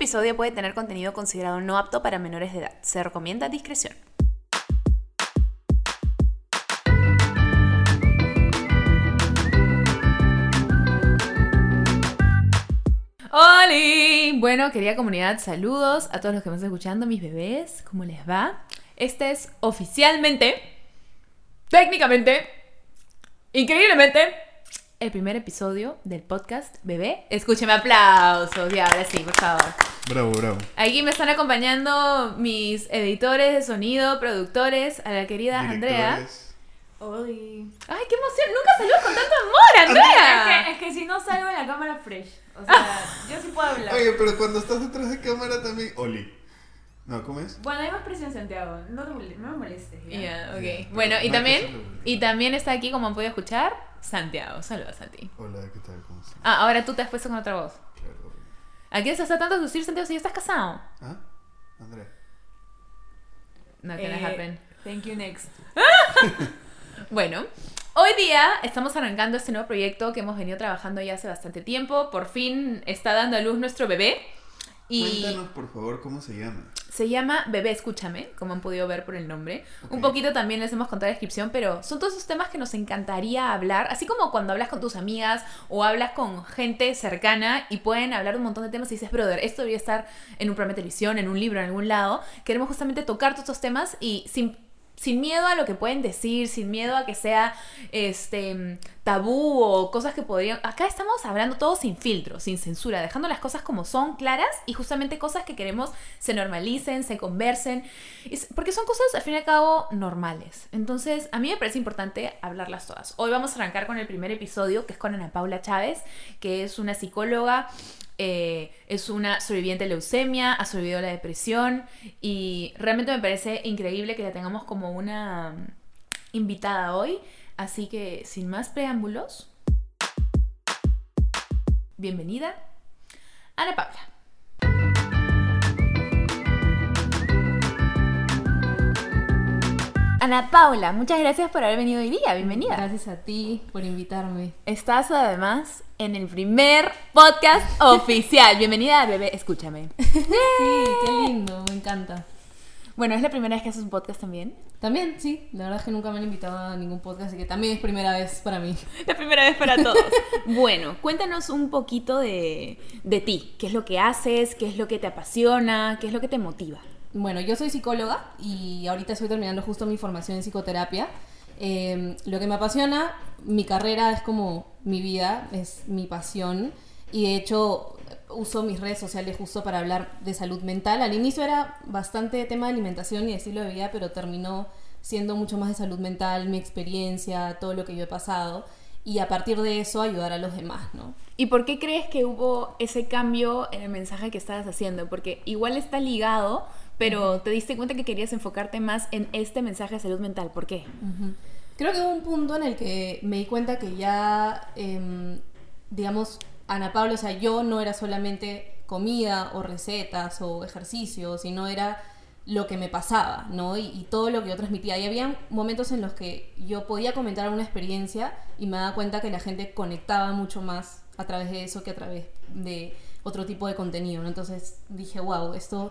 episodio puede tener contenido considerado no apto para menores de edad. Se recomienda discreción. ¡Holi! Bueno, querida comunidad, saludos a todos los que me están escuchando, mis bebés, ¿cómo les va? Este es oficialmente, técnicamente, increíblemente, el primer episodio del podcast Bebé. Escúcheme aplausos, y ahora sí, por favor. Bravo, bravo. Aquí me están acompañando mis editores de sonido, productores, a la querida Andrea. Hoy. ¡Ay, qué emoción! Nunca salió con tanto amor, Andrea. Es que, es que si no salgo en la cámara fresh. O sea, yo sí puedo hablar. Oye, pero cuando estás detrás de cámara también. Oli. No, ¿cómo es? Bueno, hay más presión, Santiago. No, te mole- no me molestes. ¿ya? Ya, ok. Bueno, y también, y también está aquí, como han podido escuchar, Santiago. Saludos a ti. Hola, ¿qué tal? ¿Cómo estás? Ah, ahora tú te has puesto con otra voz. Claro. ¿A qué se está tanto lucir, Santiago, si ya estás casado? ¿Ah? Andrea. No, Eh, que no happen. Thank you, next. Bueno, hoy día estamos arrancando este nuevo proyecto que hemos venido trabajando ya hace bastante tiempo. Por fin está dando a luz nuestro bebé. Y Cuéntanos, por favor, cómo se llama. se llama Bebé Escúchame, como han podido ver por el nombre. Un poquito también les hemos contado la descripción, pero son todos esos temas que nos encantaría hablar. Así como cuando hablas con tus amigas o hablas con gente cercana y pueden hablar un montón de temas y dices, brother, esto debería estar en un programa de televisión, en un libro, en algún lado. Queremos justamente tocar todos estos temas y sin sin miedo a lo que pueden decir, sin miedo a que sea este tabú o cosas que podrían. Acá estamos hablando todo sin filtro, sin censura, dejando las cosas como son, claras y justamente cosas que queremos se normalicen, se conversen, porque son cosas al fin y al cabo normales. Entonces, a mí me parece importante hablarlas todas. Hoy vamos a arrancar con el primer episodio, que es con Ana Paula Chávez, que es una psicóloga eh, es una sobreviviente de leucemia, ha sobrevivido a la depresión y realmente me parece increíble que la tengamos como una invitada hoy. Así que sin más preámbulos, bienvenida Ana Paula. Ana Paula, muchas gracias por haber venido hoy día, bienvenida. Gracias a ti por invitarme. Estás además en el primer podcast oficial. Bienvenida a Bebé, escúchame. Sí, qué lindo, me encanta. Bueno, ¿es la primera vez que haces un podcast también? También, sí, la verdad es que nunca me han invitado a ningún podcast, así que también es primera vez para mí. La primera vez para todos. bueno, cuéntanos un poquito de, de ti. ¿Qué es lo que haces? ¿Qué es lo que te apasiona? ¿Qué es lo que te motiva? Bueno, yo soy psicóloga y ahorita estoy terminando justo mi formación en psicoterapia. Eh, lo que me apasiona, mi carrera es como mi vida, es mi pasión y de hecho uso mis redes sociales justo para hablar de salud mental. Al inicio era bastante tema de alimentación y de estilo de vida, pero terminó siendo mucho más de salud mental, mi experiencia, todo lo que yo he pasado y a partir de eso ayudar a los demás, ¿no? ¿Y por qué crees que hubo ese cambio en el mensaje que estabas haciendo? Porque igual está ligado, pero te diste cuenta que querías enfocarte más en este mensaje de salud mental. ¿Por qué? Creo que hubo un punto en el que me di cuenta que ya, em, digamos, Ana Pablo, o sea, yo no era solamente comida o recetas o ejercicio, sino era lo que me pasaba, ¿no? Y, todo lo que yo transmitía. Y había momentos en los que yo podía comentar alguna experiencia y me daba cuenta que la gente conectaba mucho más a través de eso que a través de otro tipo de contenido, ¿no? Entonces dije, wow, esto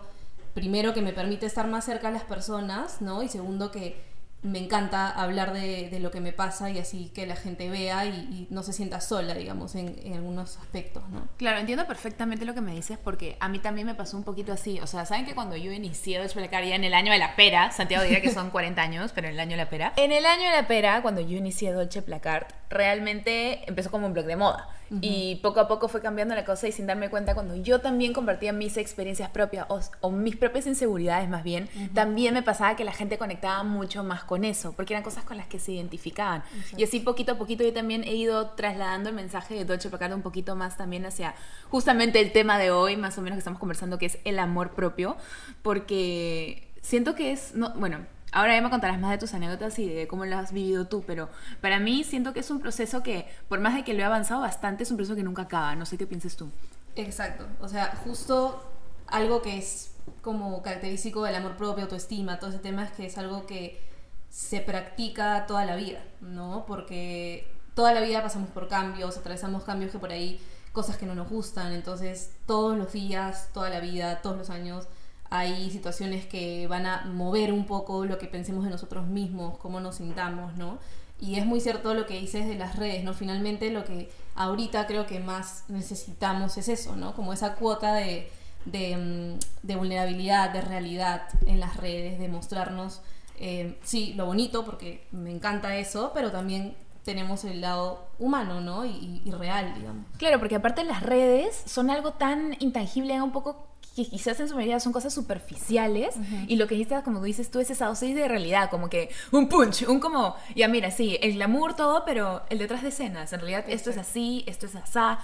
primero que me permite estar más cerca a las personas, ¿no? Y segundo que me encanta hablar de, de lo que me pasa y así que la gente vea y, y no se sienta sola, digamos, en, en algunos aspectos, ¿no? Claro, entiendo perfectamente lo que me dices porque a mí también me pasó un poquito así. O sea, ¿saben que cuando yo inicié a explicar ya en el año de la pera, Santiago diría que son 40 años, pero en el año de la pera. En el año de la pera, cuando yo inicié Dolce Placard, realmente empezó como un blog de moda. Y poco a poco fue cambiando la cosa y sin darme cuenta, cuando yo también compartía mis experiencias propias o, o mis propias inseguridades más bien, también me pasaba que la gente conectaba mucho más con eso, porque eran cosas con las que se identificaban. Y así poquito a poquito yo también he ido trasladando el mensaje de Dolce Placard un poquito más también hacia justamente el tema de hoy, más o menos que estamos conversando, que es el amor propio, porque siento que es, no, bueno, ahora ya me contarás más de tus anécdotas y de cómo lo has vivido tú, pero para mí siento que es un proceso que, por más de que lo he avanzado bastante, es un proceso que nunca acaba, no sé qué pienses tú. Exacto, o sea, justo algo que es como característico del amor propio, autoestima, todo ese tema es que es algo que se practica toda la vida, ¿no? Porque toda la vida pasamos por cambios, atravesamos cambios que por ahí cosas que no nos gustan. Entonces, todos los días, toda la vida, todos los años, hay situaciones que van a mover un poco lo que pensemos de nosotros mismos, cómo nos sintamos, ¿no? Y es muy cierto lo que dices de las redes, ¿no? Finalmente lo que ahorita creo que más necesitamos es eso, ¿no? Como esa cuota de, de, mm, de vulnerabilidad, de realidad en las redes, de mostrarnos, eh, sí, lo bonito, porque me encanta eso, pero también tenemos el lado humano, ¿no? Y, y real, digamos. Claro, porque aparte las redes son algo tan intangible, un poco que quizás en su mayoría son cosas superficiales y lo que dijiste, como dices tú, es esa dosis de realidad, como que un punch, un como, ya mira, sí, el glamour todo, pero el detrás de escenas, en realidad esto es así, esto es asá.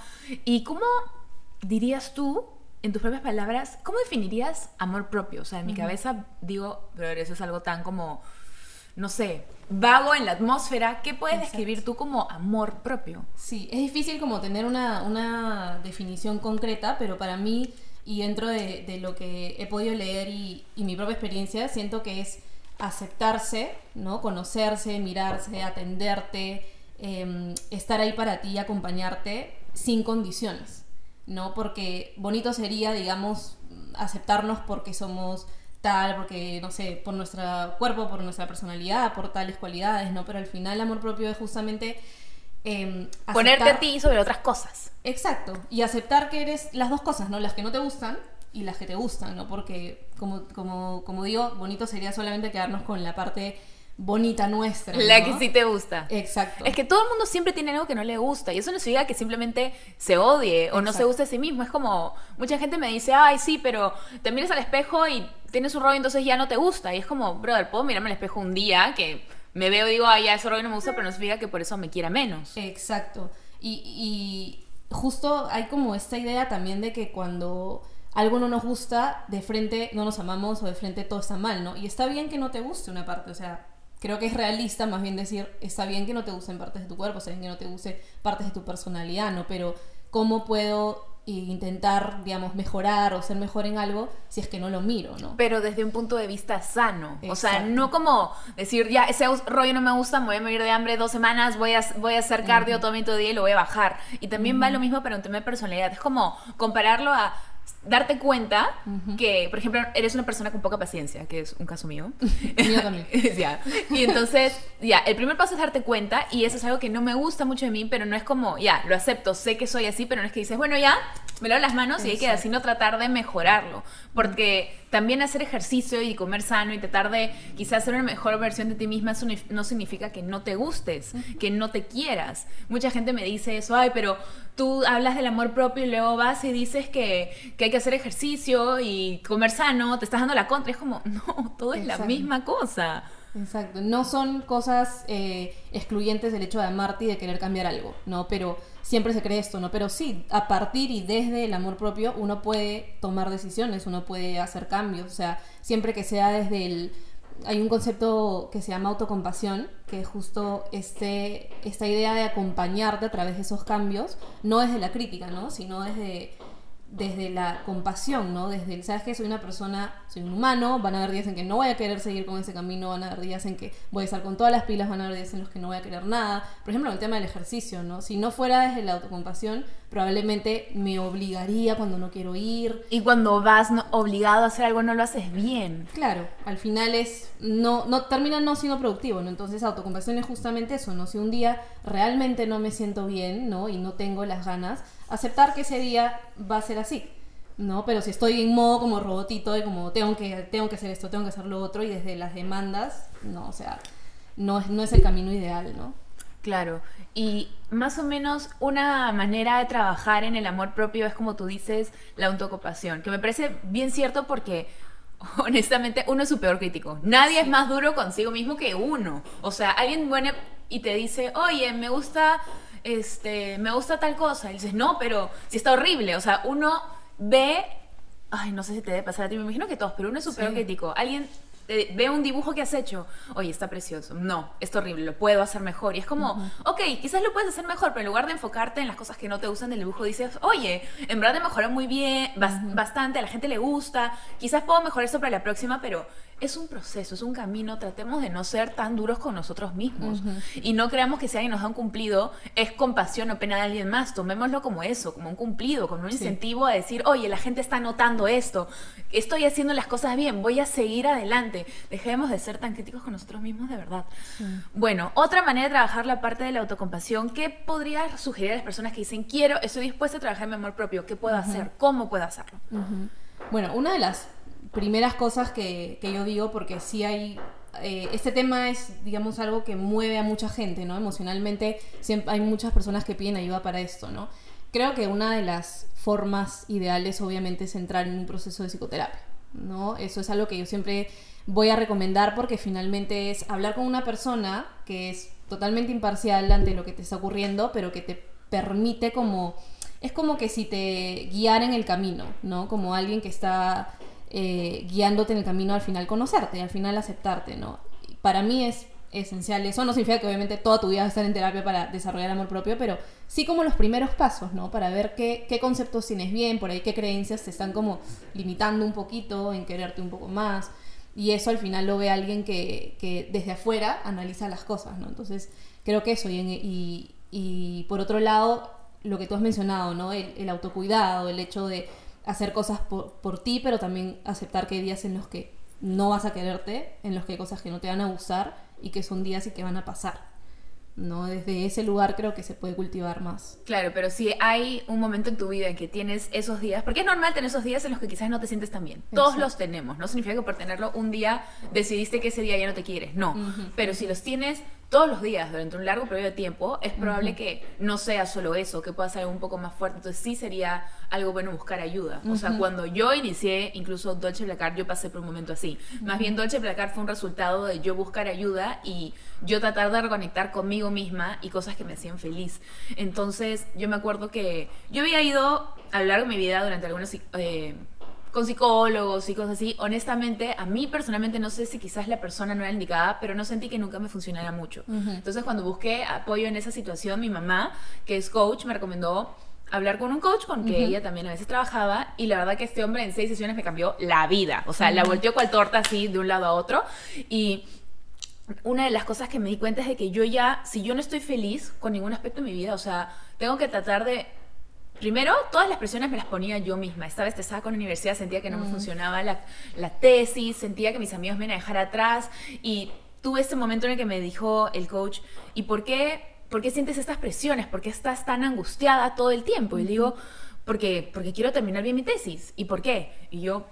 ¿Y cómo dirías tú, en tus propias palabras, cómo definirías amor propio? O sea, en mi cabeza digo, pero eso es algo tan como, no sé, vago en la atmósfera. ¿Qué puedes Exacto. describir tú como amor propio? Sí, es difícil como tener una, una definición concreta, pero para mí, y dentro de, de lo que he podido leer y, y mi propia experiencia, siento que es aceptarse, ¿no? Conocerse, mirarse, atenderte, eh, estar ahí para ti, acompañarte sin condiciones, ¿no? Porque bonito sería, digamos, aceptarnos porque somos tal, porque, no sé, por nuestro cuerpo, por nuestra personalidad, por tales cualidades, ¿no? Pero al final el amor propio es justamente... eh, Ponerte a ti sobre otras cosas. Exacto. Y aceptar que eres las dos cosas, ¿no? Las que no te gustan y las que te gustan, ¿no? Porque, como, como, como digo, bonito sería solamente quedarnos con la parte bonita nuestra. La ¿no? que sí te gusta. Exacto. Es que todo el mundo siempre tiene algo que no le gusta y eso no significa que simplemente se odie o no se guste a sí mismo. Es como, mucha gente me dice, ay, sí, pero te miras al espejo y tienes un rollo entonces ya no te gusta. Y es como, brother, puedo mirarme al espejo un día que me veo y digo, ay, ya ese rollo no me gusta, pero no significa que por eso me quiera menos. Exacto. Y, y justo hay como esta idea también de que cuando algo no nos gusta, de frente no nos amamos o de frente todo está mal, ¿no? Y está bien que no te guste una parte, o sea, creo que es realista más bien decir, está bien que no te gusten partes de tu cuerpo, está bien que no te guste partes de tu personalidad, ¿no? Pero ¿cómo puedo eh, intentar, digamos, mejorar o ser mejor en algo si es que no lo miro, ¿no? Pero desde un punto de vista sano. O sea, no como decir, ya, ese rollo no me gusta, me voy a morir de hambre dos semanas, voy a, voy a hacer cardio todo mi todo día y lo voy a bajar. Y también va lo mismo para un tema de personalidad. Es como compararlo a darte cuenta que, por ejemplo, eres una persona con poca paciencia, que es un caso mío. Mío también. ya. Y entonces, ya, el primer paso es darte cuenta y eso es algo que no me gusta mucho de mí, pero no es como, ya, lo acepto, sé que soy así, pero no es que dices, bueno, ya, me lavo las manos y hay que Exacto. así no tratar de mejorarlo. Porque también hacer ejercicio y comer sano y tratar de quizás ser una mejor versión de ti misma, eso no significa que no te gustes, que no te quieras. Mucha gente me dice eso, ay, pero tú hablas del amor propio y luego vas y dices que, que hay que hacer ejercicio y comer sano, te estás dando la contra. Es como, no, todo es la misma cosa. Exacto, no son cosas eh, excluyentes del hecho de amarte y de querer cambiar algo, ¿no? Pero siempre se cree esto, ¿no? Pero sí, a partir y desde el amor propio uno puede tomar decisiones, uno puede hacer cambios, o sea, siempre que sea desde el... Hay un concepto que se llama autocompasión, que es justo este, esta idea de acompañarte a través de esos cambios, no desde la crítica, ¿no? Sino desde desde la compasión, ¿no? Desde el, sabes que soy una persona, soy un humano, van a haber días en que no voy a querer seguir con ese camino, van a haber días en que voy a estar con todas las pilas, van a haber días en los que no voy a querer nada. Por ejemplo, el tema del ejercicio, ¿no? Si no fuera desde la autocompasión, probablemente me obligaría cuando no quiero ir. Y cuando vas no- obligado a hacer algo, no lo haces bien. Claro, al final es no no termina no siendo productivo, ¿no? Entonces, autocompasión es justamente eso, ¿no? Si un día realmente no me siento bien, ¿no? Y no tengo las ganas, aceptar que ese día va a ser así. ¿no? Pero si estoy en modo como robotito de como tengo que, tengo que hacer esto, tengo que hacer lo otro y desde las demandas, no, o sea, no es, no es el camino ideal, ¿no? Claro, y más o menos una manera de trabajar en el amor propio es como tú dices, la autocompasión, que me parece bien cierto porque honestamente uno es su peor crítico. Nadie es más duro consigo mismo que uno. O sea, alguien bueno y te dice, oye, me gusta, este, me gusta tal cosa. Y dices, no, pero si está horrible. O sea, uno ve, ay, no sé si te debe pasar a ti, me imagino que todos, pero uno es Sí. crítico. Alguien eh, ve un dibujo que has hecho, oye, está precioso. No, está horrible, lo puedo hacer mejor. Y es como, ok, quizás lo puedes hacer mejor, pero en lugar de enfocarte en las cosas que no te gustan del dibujo, dices, oye, en verdad me mejoró muy bien, bas- bastante, a la gente le gusta, quizás puedo mejorar eso para la próxima, pero es un proceso, es un camino, tratemos de no ser tan duros con nosotros mismos. Y no creamos que si alguien nos da un cumplido es compasión o pena de alguien más, tomémoslo como eso, como un cumplido, como un incentivo a decir, oye, la gente está notando esto, estoy haciendo las cosas bien, voy a seguir adelante, dejemos de ser tan críticos con nosotros mismos de verdad. Bueno, otra manera de trabajar la parte de la autocompasión, ¿qué podría sugerir a las personas que dicen, quiero, estoy dispuesta a trabajar en mi amor propio, ¿qué puedo hacer? ¿Cómo puedo hacerlo? Bueno, una de las primeras cosas que, yo digo, porque sí hay eh, este tema es, digamos, algo que mueve a mucha gente, ¿no? Emocionalmente siempre hay muchas personas que piden ayuda para esto, ¿no? Creo que una de las formas ideales, obviamente, es entrar en un proceso de psicoterapia, ¿no? Eso es algo que yo siempre voy a recomendar porque finalmente es hablar con una persona que es totalmente imparcial ante lo que te está ocurriendo, pero que te permite como... Es como que si te guiara en el camino, ¿no? Como alguien que está eh, guiándote en el camino al final conocerte, al final aceptarte, ¿no? Para mí es esencial eso, no significa que obviamente toda tu vida vas estar en terapia para desarrollar amor propio, pero sí como los primeros pasos, ¿no? Para ver qué, qué conceptos tienes bien, por ahí qué creencias te están como limitando un poquito en quererte un poco más. Y eso al final lo ve alguien que, que desde afuera analiza las cosas, ¿no? Entonces, creo que eso. Y, y, por otro lado, lo que tú has mencionado, ¿no? El, el autocuidado, el hecho de hacer cosas por, por, ti, pero también aceptar que hay días en los que no vas a quererte, en los que hay cosas que no te van a gustar y que son días y que van a pasar. ¿no? Desde ese lugar creo que se puede cultivar más. Claro, pero si hay un momento en tu vida en que tienes esos días, porque es normal tener esos días en los que quizás no te sientes tan bien. Todos los tenemos, no significa que por tenerlo un día decidiste que ese día ya no te quieres, no. Pero si los tienes todos los días durante un largo periodo de tiempo, es probable que no sea solo eso, que pueda ser algo un poco más fuerte. Entonces sí sería algo bueno buscar ayuda. O sea, cuando yo inicié incluso Dolce Placar, yo pasé por un momento así. Más bien Dolce Placar fue un resultado de yo buscar ayuda y yo tratar de reconectar conmigo misma y cosas que me hacían feliz. Entonces yo me acuerdo que yo había ido a lo largo de mi vida durante algunos... Eh, con psicólogos y cosas así, honestamente, a mí personalmente no sé si quizás la persona no era indicada, pero no sentí que nunca me funcionara mucho. Entonces, cuando busqué apoyo en esa situación, mi mamá, que es coach, me recomendó hablar con un coach con que ella también a veces trabajaba y la verdad que este hombre en seis sesiones me cambió la vida. O sea, la volteó cual torta así de un lado a otro y una de las cosas que me di cuenta es de que yo ya, si yo no estoy feliz con ningún aspecto de mi vida, o sea, tengo que tratar de Primero, todas las presiones me las ponía yo misma. Esta vez estaba con la universidad, sentía que no me funcionaba la, la, tesis, sentía que mis amigos me iban a dejar atrás y tuve este momento en el que me dijo el coach, ¿y por qué, por qué sientes estas presiones? ¿Por qué estás tan angustiada todo el tiempo? Y le digo, porque, porque quiero terminar bien mi tesis. ¿Y por qué? Y yo,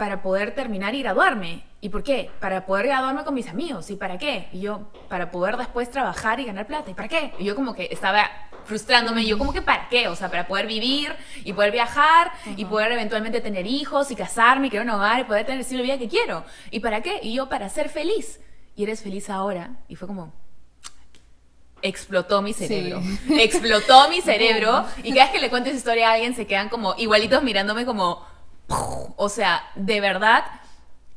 para poder terminar y graduarme. ¿Y por qué? Para poder graduarme con mis amigos. ¿Y para qué? Y yo, para poder después trabajar y ganar plata. ¿Y para qué? Y yo como que estaba frustrándome. yo, como que para qué? O sea, para poder vivir y poder viajar y poder eventualmente tener hijos y casarme y crear un hogar y poder tener el estilo de vida que quiero. ¿Y para qué? Y yo, para ser feliz. Y eres feliz ahora. Y fue como, explotó mi cerebro. Explotó mi cerebro. Y cada vez que le cuento esa historia a alguien se quedan como igualitos mirándome como... O sea, de verdad,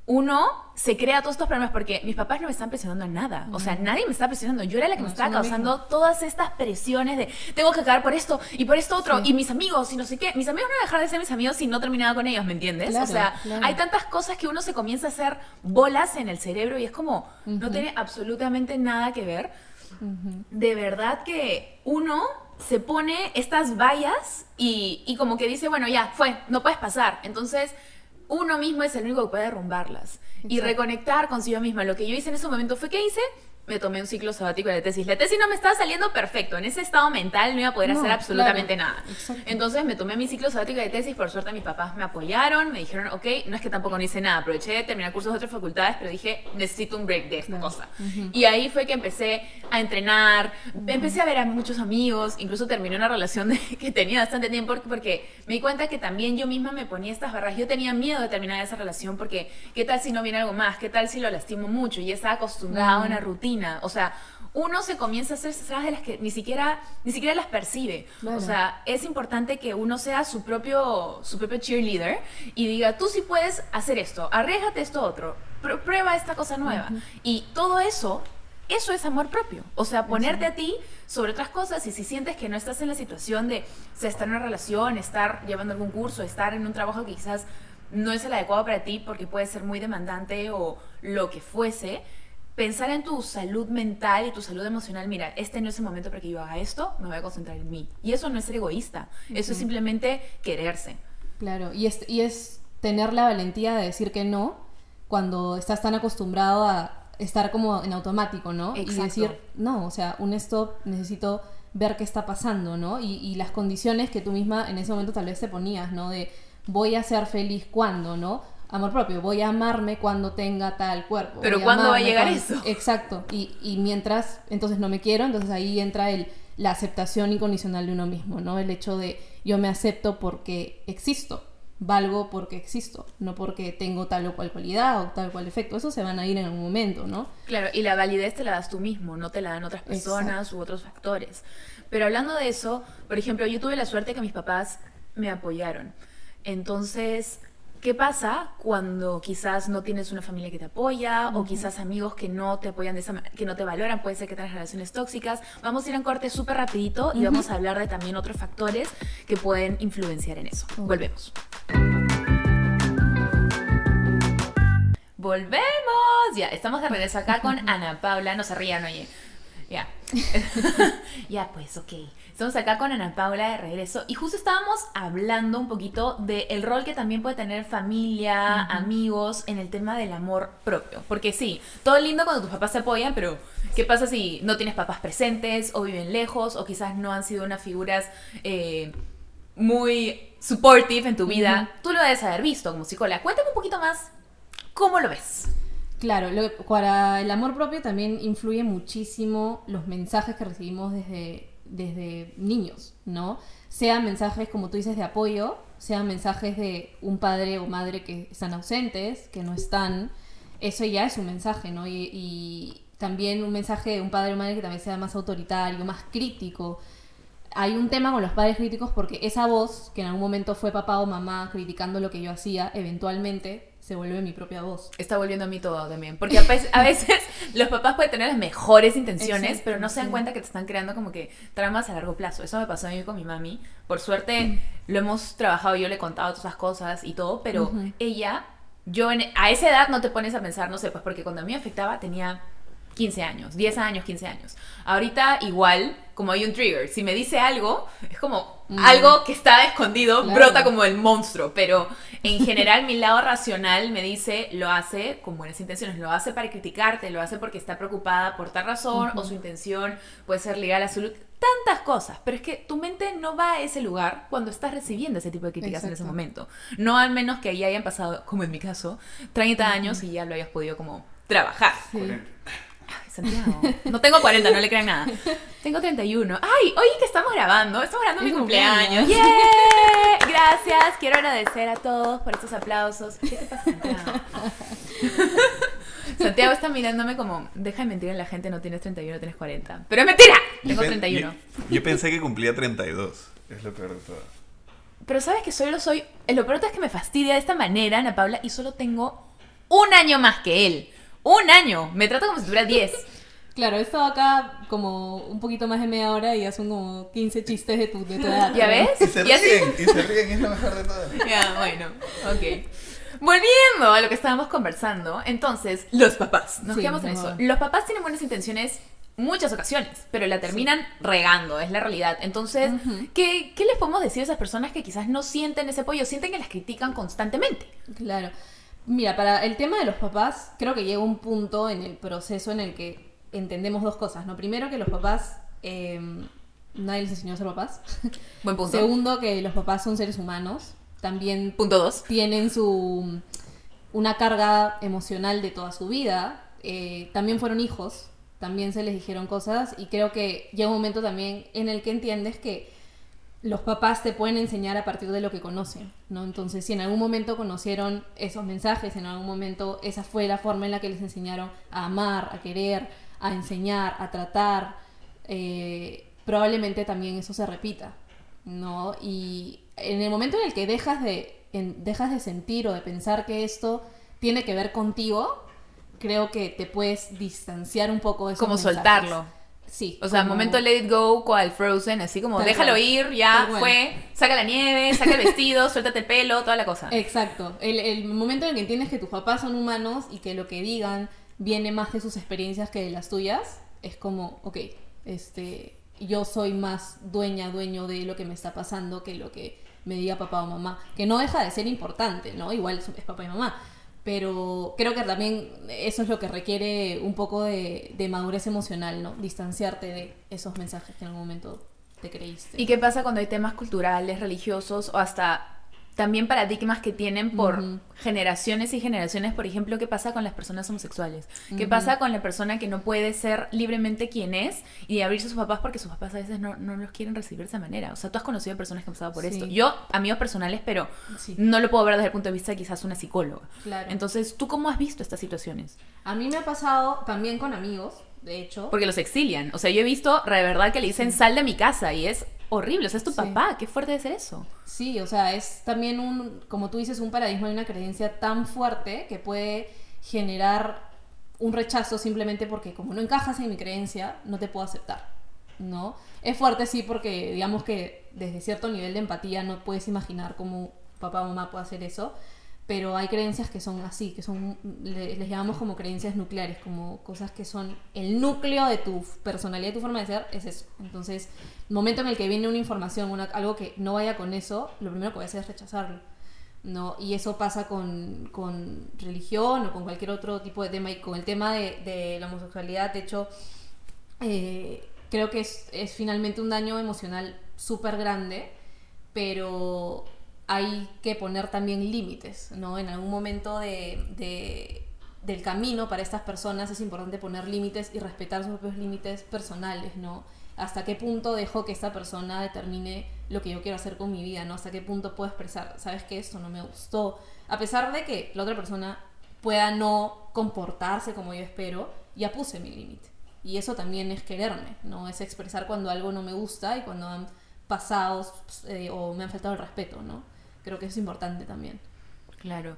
uno se crea todos estos problemas porque mis papás no me están presionando en nada. O sea, nadie me está presionando. Yo era la que me estaba causando todas estas presiones de tengo que acabar por esto y por esto otro. Y mis amigos y no sé qué. Mis amigos no van a dejar de ser mis amigos si no terminaba con ellos, ¿me entiendes? o sea, hay tantas cosas que uno se comienza a hacer bolas en el cerebro y es como, no tiene absolutamente nada que ver. De verdad que uno se pone estas vallas y, y como que dice, bueno, ya, fue, no puedes pasar. Entonces uno mismo es el único que puede derrumbarlas. Y reconectar consigo misma. Lo que yo hice en ese momento fue que hice me tomé un ciclo sabático de tesis. La tesis no me estaba saliendo perfecto. En ese estado mental no iba a poder hacer absolutamente nada. Entonces me tomé mi ciclo sabático de tesis. Por suerte mis papás me apoyaron. Me dijeron, ok, no es que tampoco no hice nada. Aproveché de terminar cursos de otras facultades, pero dije, necesito un break de esta cosa. Y ahí fue que empecé a entrenar. Empecé a ver a muchos amigos. Incluso terminé una relación que tenía bastante tiempo porque me di cuenta que también yo misma me ponía estas barras. Yo tenía miedo de terminar esa relación porque, ¿qué tal si no viene algo más? ¿Qué tal si lo lastimo mucho? Y estaba acostumbrado a una rutina o sea, uno se comienza a hacer cosas de las que ni siquiera, ni siquiera las percibe. O sea, es importante que uno sea su propio, su propio cheerleader y diga, tú sí puedes hacer esto, arriesgate esto otro, prueba esta cosa nueva. Y todo eso, eso es amor propio. O sea, ponerte a ti sobre otras cosas y si sientes que no estás en la situación de estar en una relación, estar llevando algún curso, estar en un trabajo que quizás no es el adecuado para ti porque puede ser muy demandante o lo que fuese, pensar en tu salud mental y tu salud emocional, mira, este no es el momento para que yo haga esto, me voy a concentrar en mí. Y eso no es ser egoísta, eso es simplemente quererse. Claro, y es, y es tener la valentía de decir que no cuando estás tan acostumbrado a estar como en automático, ¿no? Exacto. Y decir, no, o sea, un stop, necesito ver qué está pasando, ¿no? Y, y las condiciones que tú misma en ese momento tal vez te ponías, ¿no? De voy a ser feliz cuando, ¿no? Amor propio, voy a amarme cuando tenga tal cuerpo. Pero ¿cuándo va a llegar cuando- eso? Exacto. Y, y mientras, entonces no me quiero, entonces ahí entra el, la aceptación incondicional de uno mismo, ¿no? El hecho de yo me acepto porque existo, valgo porque existo, no porque tengo tal o cual cualidad o tal o cual efecto. Eso se van a ir en algún momento, ¿no? Claro, y la validez te la das tú mismo, no te la dan otras personas u otros factores. Pero hablando de eso, por ejemplo, yo tuve la suerte que mis papás me apoyaron. Entonces, ¿qué pasa cuando quizás no tienes una familia que te apoya o quizás amigos que no te apoyan de esa que no te valoran? Puede ser que tengas relaciones tóxicas. Vamos a ir a un corte súper rapidito y vamos a hablar de también otros factores que pueden influenciar en eso. Volvemos. Volvemos. Ya, estamos de regreso acá con Ana Paula. No se rían, oye. Ya. ya, pues, ok. Estamos acá con Ana Paula de regreso y justo estábamos hablando un poquito del rol que también puede tener familia, amigos en el tema del amor propio. Porque sí, todo lindo cuando tus papás te apoyan, pero ¿qué pasa si no tienes papás presentes o viven lejos o quizás no han sido unas figuras eh, muy supportive en tu vida? Tú lo debes haber visto como psicóloga. Cuéntame un poquito más cómo lo ves. Claro, lo- para el amor propio también influye muchísimo los mensajes que recibimos desde, desde niños, ¿no? Sean mensajes, como tú dices, de apoyo, sean mensajes de un padre o madre que están ausentes, que no están, eso ya es un mensaje, ¿no? Y, también un mensaje de un padre o madre que también sea más autoritario, más crítico. Hay un tema con los padres críticos porque esa voz, que en algún momento fue papá o mamá criticando lo que yo hacía, eventualmente se vuelve mi propia voz. Está volviendo a mí todo también. Porque a veces, a veces los papás pueden tener las mejores intenciones, Exacto, pero no se dan sí. cuenta que te están creando como que tramas a largo plazo. Eso me pasó a mí con mi mami. Por suerte lo hemos trabajado, yo le he contado todas esas cosas y todo, pero ella, yo en- a esa edad no te pones a pensar, no sé, pues porque cuando a mí me afectaba tenía 15 años, 10 años, 15 años. Ahorita igual, como hay un trigger, si me dice algo, es como Mm. algo que está escondido, Claro. brota como el monstruo, pero en general mi lado racional me dice, lo hace con buenas intenciones, lo hace para criticarte, lo hace porque está preocupada por tal razón o su intención puede ser ligar a la salud, tantas cosas, pero es que tu mente no va a ese lugar cuando estás recibiendo ese tipo de críticas en ese momento. No al menos que ahí hayan pasado, como en mi caso, 30 años y ya lo hayas podido como trabajar. Sí. Ay, Santiago. No tengo 40, no le crean nada. Tengo 31. Ay, oye, que estamos grabando. Estamos grabando mi Mi cumpleaños. cumpleaños. ¡Yeah! Gracias. Quiero agradecer a todos por estos aplausos. ¿Qué te pasa, Santiago? Santiago está mirándome como, deja de mentir a la gente, no tienes 31, tienes 40. Pero es mentira. Tengo Yo pen- 31. Yo, yo pensé que cumplía 32. Es lo peor de todo. Pero sabes que solo soy. Lo peor es que me fastidia de esta manera, Ana Paula, y solo tengo un año más que él. Un año. Me trata como si tuviera 10. Claro, he estado acá como un poquito más de media hora y ya son como 15 chistes de tu, de tu edad. ¿Ya ¿no? ves? Y se Y ríen, y se ríen, es lo mejor de todo. Ya, bueno, ok. Volviendo a lo que estábamos conversando, entonces, los papás, nos Sí, quedamos en eso. Los papás tienen buenas intenciones muchas ocasiones, pero la terminan regando, es la realidad. Entonces. ¿qué, qué les podemos decir a esas personas que quizás no sienten ese apoyo, sienten que las critican constantemente? Claro. Mira, para el tema de los papás, creo que llega un punto en el proceso en el que entendemos dos cosas, ¿no? Primero que los papás, eh, nadie les enseñó a ser papás. Buen punto. Segundo que los papás son seres humanos, también Punto dos. tienen su una carga emocional de toda su vida. eh, también fueron hijos, también se les dijeron cosas y creo que llega un momento también en el que entiendes que los papás te pueden enseñar a partir de lo que conocen, ¿no? Entonces, si en algún momento conocieron esos mensajes, en algún momento esa fue la forma en la que les enseñaron a amar, a querer, a enseñar, a tratar, eh, probablemente también eso se repita, ¿no? Y en el momento en el que dejas de, en- dejas de sentir o de pensar que esto tiene que ver contigo, creo que te puedes distanciar un poco de esos Como mensajes. soltarlo. Sí. O sea, como- momento let it go, cual Frozen, así como Tal déjalo cual. ir, ya fue, saca la nieve, saca el vestido, suéltate el pelo, toda la cosa. Exacto. El, el momento en el que entiendes que tus papás son humanos y que lo que digan viene más de sus experiencias que de las tuyas, es como, ok, este, yo soy más dueña, dueño de lo que me está pasando que lo que me diga papá o mamá. Que no deja de ser importante, ¿no? Igual es es papá y mamá. Pero creo que también eso es lo que requiere un poco de, de madurez emocional, ¿no? Distanciarte de esos mensajes que en algún momento te creíste. ¿Y qué pasa cuando hay temas culturales, religiosos o hasta también paradigmas que tienen por generaciones y generaciones? Por ejemplo, ¿qué pasa con las personas homosexuales? ¿Qué pasa con la persona que no puede ser libremente quien es y abrirse a sus papás porque sus papás a veces no, no los quieren recibir de esa manera? O sea, tú has conocido personas que han pasado por Sí. esto. Yo, amigos personales, pero Sí. no lo puedo ver desde el punto de vista de quizás una psicóloga. Claro. Entonces, ¿tú cómo has visto estas situaciones? A mí me ha pasado también con amigos, de hecho. Porque los exilian. O sea, yo he visto de verdad que le dicen sal de mi casa y es horrible. O sea, es tu Sí. papá. Qué fuerte de ser eso. Sí, o sea, es también un, como tú dices, un paradigma y una creencia tan fuerte que puede generar un rechazo simplemente porque como no encajas en mi creencia, no te puedo aceptar, ¿no? Es fuerte, sí, porque digamos que desde cierto nivel de empatía no puedes imaginar cómo papá o mamá puede hacer eso, pero hay creencias que son así, que son, le- les llamamos como creencias nucleares, como cosas que son el núcleo de tu personalidad, de tu forma de ser, es eso. Entonces, el momento en el que viene una información, una- algo que no vaya con eso, lo primero que voy a hacer es rechazarlo. ¿no? Y eso pasa con, con religión o con cualquier otro tipo de tema. Y con el tema de, de la homosexualidad, de hecho, eh, creo que es, es finalmente un daño emocional súper grande, pero hay que poner también límites, ¿no? En algún momento de, de- del camino para estas personas es importante poner límites y respetar sus propios límites personales, ¿no? Hasta qué punto dejo que esta persona determine lo que yo quiero hacer con mi vida, ¿no? Hasta qué punto puedo expresar, sabes que esto no me gustó, a pesar de que la otra persona pueda no comportarse como yo espero, ya puse mi límite. Y eso también es quererme, ¿no? Es expresar cuando algo no me gusta y cuando han pasado eh, o me han faltado el respeto, ¿no? Creo que es importante también. Claro,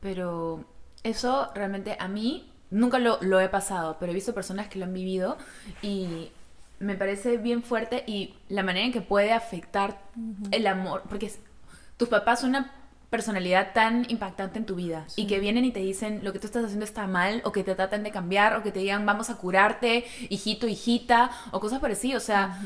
pero eso realmente a mí nunca lo, lo he pasado, pero he visto personas que lo han vivido y me parece bien fuerte y la manera en que puede afectar el amor, porque tus papás son una personalidad tan impactante en tu vida y que vienen y te dicen lo que tú estás haciendo está mal o que te tratan de cambiar o que te digan vamos a curarte, hijito, hijita o cosas por así, o sea,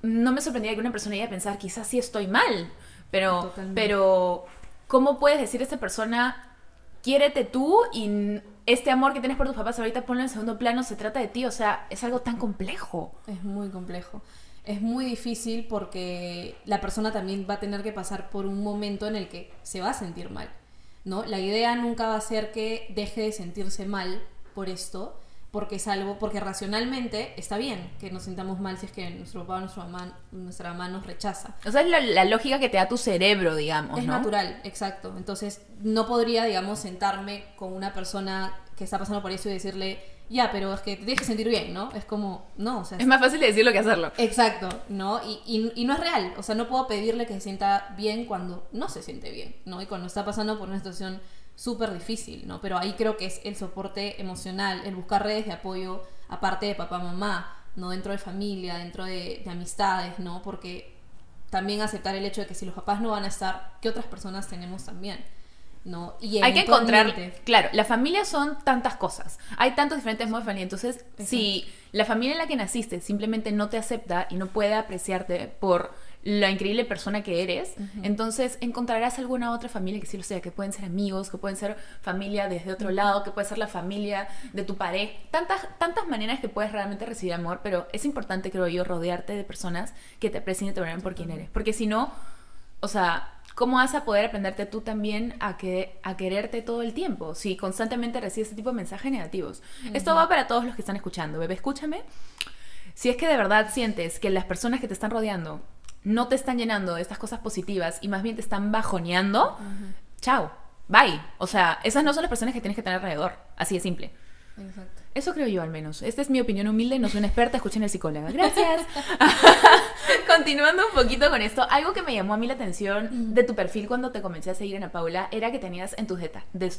no me sorprendía que una persona iba a pensar quizás sí estoy mal, pero Totalmente. pero ¿cómo puedes decir a esta persona quiérete tú y este amor que tienes por tus papás ahorita ponlo en segundo plano, se trata de ti, o sea, es algo tan complejo. Es muy complejo. Es muy difícil porque la persona también va a tener que pasar por un momento en el que se va a sentir mal, ¿no? La idea nunca va a ser que deje de sentirse mal por esto, porque es algo, porque racionalmente está bien que nos sintamos mal si es que nuestro papá o nuestra mamá, nuestra mamá nos rechaza. O sea, es la, la lógica que te da tu cerebro, digamos, Es ¿no? natural, exacto. Entonces, no podría, digamos, sentarme con una persona que está pasando por eso y decirle, ya, pero es que te tienes que sentir bien, ¿no? Es como, no, o sea, Es más fácil de decirlo que hacerlo. Exacto, ¿no? Y, y- y no es real, o sea, no puedo pedirle que se sienta bien cuando no se siente bien, ¿no? Y cuando está pasando por una situación súper difícil, ¿no? Pero ahí creo que es el soporte emocional, el buscar redes de apoyo aparte de papá, mamá, ¿no? Dentro de familia, dentro de, de amistades, ¿no? Porque también aceptar el hecho de que si los papás no van a estar, ¿qué otras personas tenemos también? ¿No? Y Hay que encontrar, claro, la familia son tantas cosas, hay tantos diferentes modos de familia, entonces si la familia en la que naciste simplemente no te acepta y no puede apreciarte por la increíble persona que eres, entonces encontrarás alguna otra familia que sí lo sea, que pueden ser amigos, que pueden ser familia desde otro lado, que puede ser la familia de tu pareja, tantas, tantas maneras que puedes realmente recibir amor, pero es importante, creo yo, rodearte de personas que te aprecien y te valoren por quien eres, porque si no, o sea, ¿cómo vas a poder aprenderte tú también a, que, a quererte todo el tiempo si constantemente recibes este tipo de mensajes negativos? Esto va para todos los que están escuchando. Bebé, escúchame. Si es que de verdad sientes que las personas que te están rodeando no te están llenando de estas cosas positivas y más bien te están bajoneando, chao, bye. O sea, esas no son las personas que tienes que tener alrededor. Así de simple. Exacto. Eso creo yo al menos. Esta es mi opinión humilde, no soy una experta, escuchen al psicóloga. Gracias. Continuando un poquito con esto, algo que me llamó a mí la atención de tu perfil cuando te comencé a seguir Ana Paula era que tenías en tus, en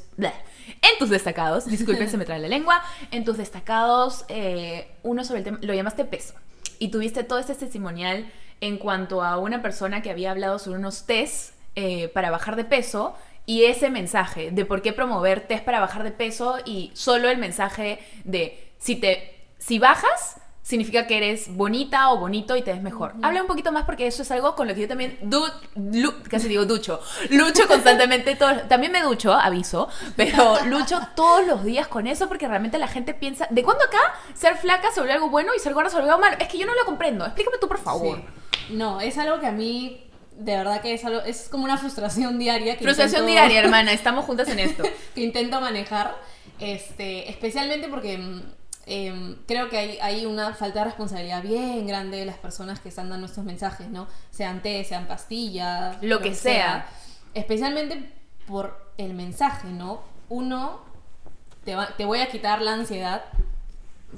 tus destacados, disculpen se me trae la lengua, en tus destacados eh, uno sobre el tema, lo llamaste peso. Y tuviste todo este testimonial en cuanto a una persona que había hablado sobre unos test eh, para bajar de peso y ese mensaje de por qué promover test para bajar de peso y solo el mensaje de si te si bajas significa que eres bonita o bonito y te ves mejor. Habla un poquito más porque eso es algo con lo que yo también du- lu- casi digo ducho, lucho constantemente todo, también me ducho, aviso, pero lucho todos los días con eso porque realmente la gente piensa, ¿de cuándo acá ser flaca se volvió algo bueno y ser gorda se volvió algo malo? Es que yo no lo comprendo. Explícame tú, por favor. Sí. No, es algo que a mí, de verdad que es algo, es como una frustración diaria. Que Frustración intento- diaria, hermana, estamos juntas en esto. que intento manejar, este, especialmente porque mm, em, creo que hay, hay una falta de responsabilidad bien grande de las personas que están dando estos mensajes, ¿no? Sean té, sean pastillas, Lo que sea. Especialmente por el mensaje, ¿no? Uno, te, va- te voy a quitar la ansiedad.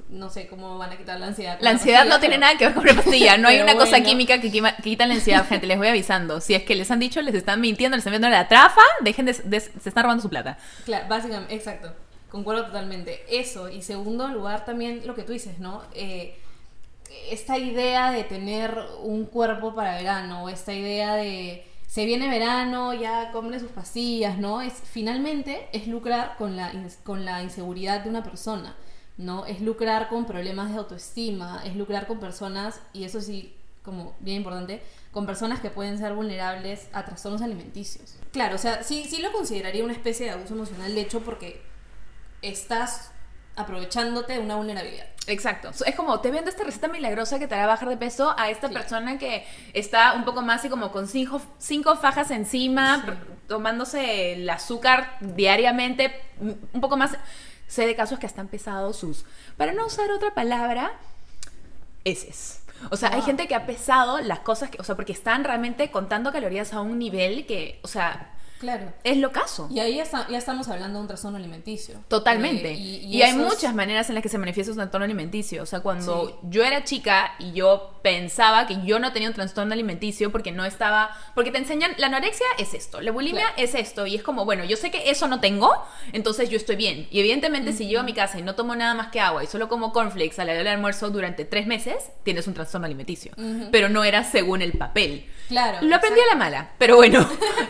No sé cómo van a quitar la ansiedad. La ansiedad pastilla, no tiene nada que ver con la pastilla. No hay una cosa química que, quima- que quita la ansiedad, gente. Les voy avisando. Si es que les han dicho, les están mintiendo, les están viendo la trafa, dejen de, de- se están robando su plata. Claro, básicamente, exacto. Concuerdo totalmente. Eso. Y segundo lugar, también lo que tú dices, ¿no? Eh, esta idea de tener un cuerpo para verano, esta idea de se viene verano, ya compre sus pastillas, ¿no? Es finalmente es lucrar con la con la inseguridad de una persona, ¿no? Es lucrar con problemas de autoestima, es lucrar con personas y eso sí como bien importante, con personas que pueden ser vulnerables a trastornos alimenticios. Claro, o sea, sí, sí lo consideraría una especie de abuso emocional, de hecho, porque estás aprovechándote de una vulnerabilidad. Exacto. Es como, te vendo esta receta milagrosa que te hará bajar de peso a esta Sí. persona que está un poco más así como con cinco, cinco fajas encima, tomándose el azúcar diariamente, un poco más... Sé de casos que hasta han pesado sus... Para no usar otra palabra, heces. O sea, hay gente que ha pesado las cosas que... O sea, porque están realmente contando calorías a un nivel que... O sea, Claro. es lo caso. Y ahí ya, está- ya estamos hablando de un trastorno alimenticio. Totalmente. Eh, y y hay es- muchas maneras en las que se manifiesta un trastorno alimenticio. O sea, cuando Sí. yo era chica y yo pensaba que yo no tenía un trastorno alimenticio porque no estaba. Porque te enseñan, la anorexia es esto, la bulimia Claro. es esto. Y es como, bueno, yo sé que eso no tengo, entonces yo estoy bien. Y evidentemente, si llego a mi casa y no tomo nada más que agua y solo como cornflakes a la hora del almuerzo durante tres meses, tienes un trastorno alimenticio. Pero no era según el papel. Claro. Lo aprendí a la mala, pero bueno.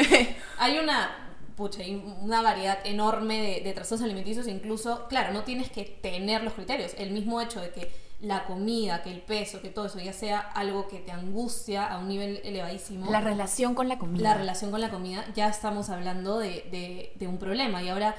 Hay una, pucha, hay una variedad enorme de, de trastornos alimenticios, incluso, claro, no tienes que tener los criterios. El mismo hecho de que la comida, que el peso, que todo eso ya sea algo que te angustia a un nivel elevadísimo. la relación con la comida. la relación con la comida, ya estamos hablando de, de- de un problema. Y ahora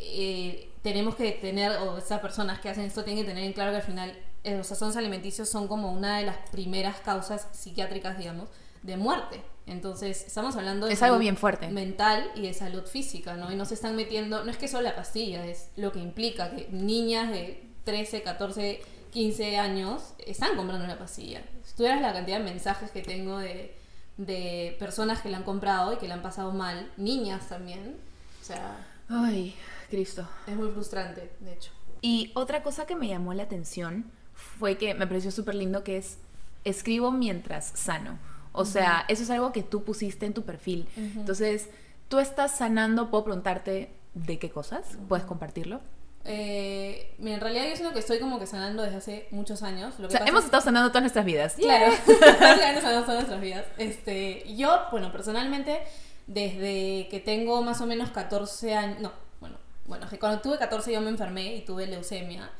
eh, tenemos que tener, o estas personas que hacen esto tienen que tener en claro que al final eh, los trastornos alimenticios son como una de las primeras causas psiquiátricas, digamos, de muerte. Entonces, estamos hablando de Es algo bien fuerte. mental y de salud física, ¿no? Y no se están metiendo, no es que solo la pastilla, es lo que implica que niñas de 13, 14, 15 años están comprando la pastilla. Si tú eras la cantidad de mensajes que tengo de, de personas que la han comprado y que la han pasado mal, niñas también, o sea, Ay, Cristo. es muy frustrante, de hecho. Y otra cosa que me llamó la atención fue que me pareció súper lindo que es escribo mientras sano. O sea, eso es algo que tú pusiste en tu perfil. Ujú. Entonces, tú estás sanando, puedo preguntarte de qué cosas, puedes compartirlo. Eh, mira, en realidad yo siento que estoy como que sanando desde hace muchos años. Lo O que sea, pasa hemos es- estado sanando todas nuestras vidas. Claro, básicamente sabemos todas nuestras vidas. Este, yo, bueno, personalmente, desde que tengo más o menos 14 años, no, bueno, bueno, que cuando tuve 14 yo me enfermé y tuve leucemia,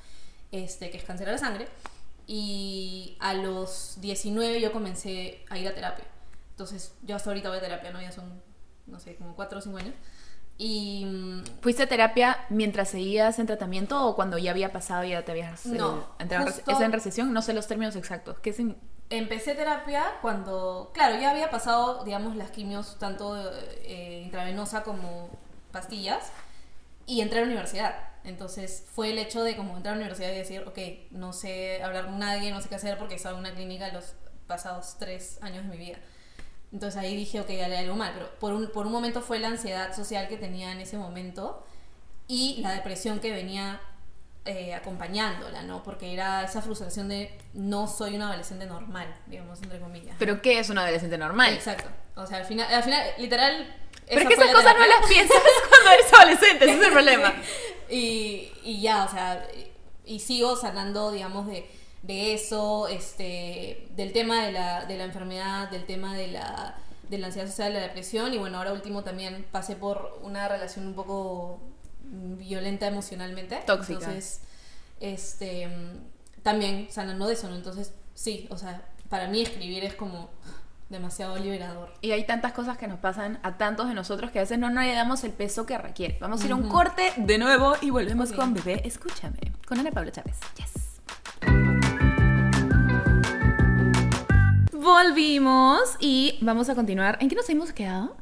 este, que es cáncer de la sangre, y a los 19 yo comencé a ir a terapia. Entonces, yo hasta ahorita voy a terapia, ¿no? Ya son, no sé, como 4 o 5 años. Y mm, ¿Fuiste a terapia mientras seguías en tratamiento o cuando ya había pasado y ya te habías eh, No, entrado en, rece- justo- ¿Es en recesión? No sé los términos exactos. ¿Qué sin... Empecé terapia cuando, claro, ya había pasado, digamos, las quimios tanto eh, intravenosa como pastillas y entré a la universidad. Entonces fue el hecho de como entrar a la universidad y decir, ok, no sé hablar con nadie, no sé qué hacer porque estaba en una clínica los pasados tres años de mi vida. Entonces ahí dije, ok, ya le algo mal, pero por un, por un momento fue la ansiedad social que tenía en ese momento y la depresión que venía eh, acompañándola, ¿no? Porque era esa frustración de no soy una adolescente normal, digamos, entre comillas. Pero ¿qué es un adolescente normal? Exacto. O sea, al final, al final literal... Pero es que esas cosas no las piensas cuando eres adolescente, ese es el problema. y, y ya, o sea, y, sigo sanando, digamos, de, de eso, este, del tema de la, de la enfermedad, del tema de la, de la ansiedad social, de la depresión, y bueno, ahora último también pasé por una relación un poco violenta emocionalmente. Tóxica. Entonces, este, también sanando de eso, ¿no? Entonces, sí, o sea, para mí escribir es como demasiado liberador. Y hay tantas cosas que nos pasan a tantos de nosotros que a veces no, no le damos el peso que requiere. Vamos a ir a un corte de nuevo y volvemos con Bebé Escúchame, con Ana Paula Chávez. Yes. Volvimos y vamos a continuar. ¿En qué nos hemos quedado?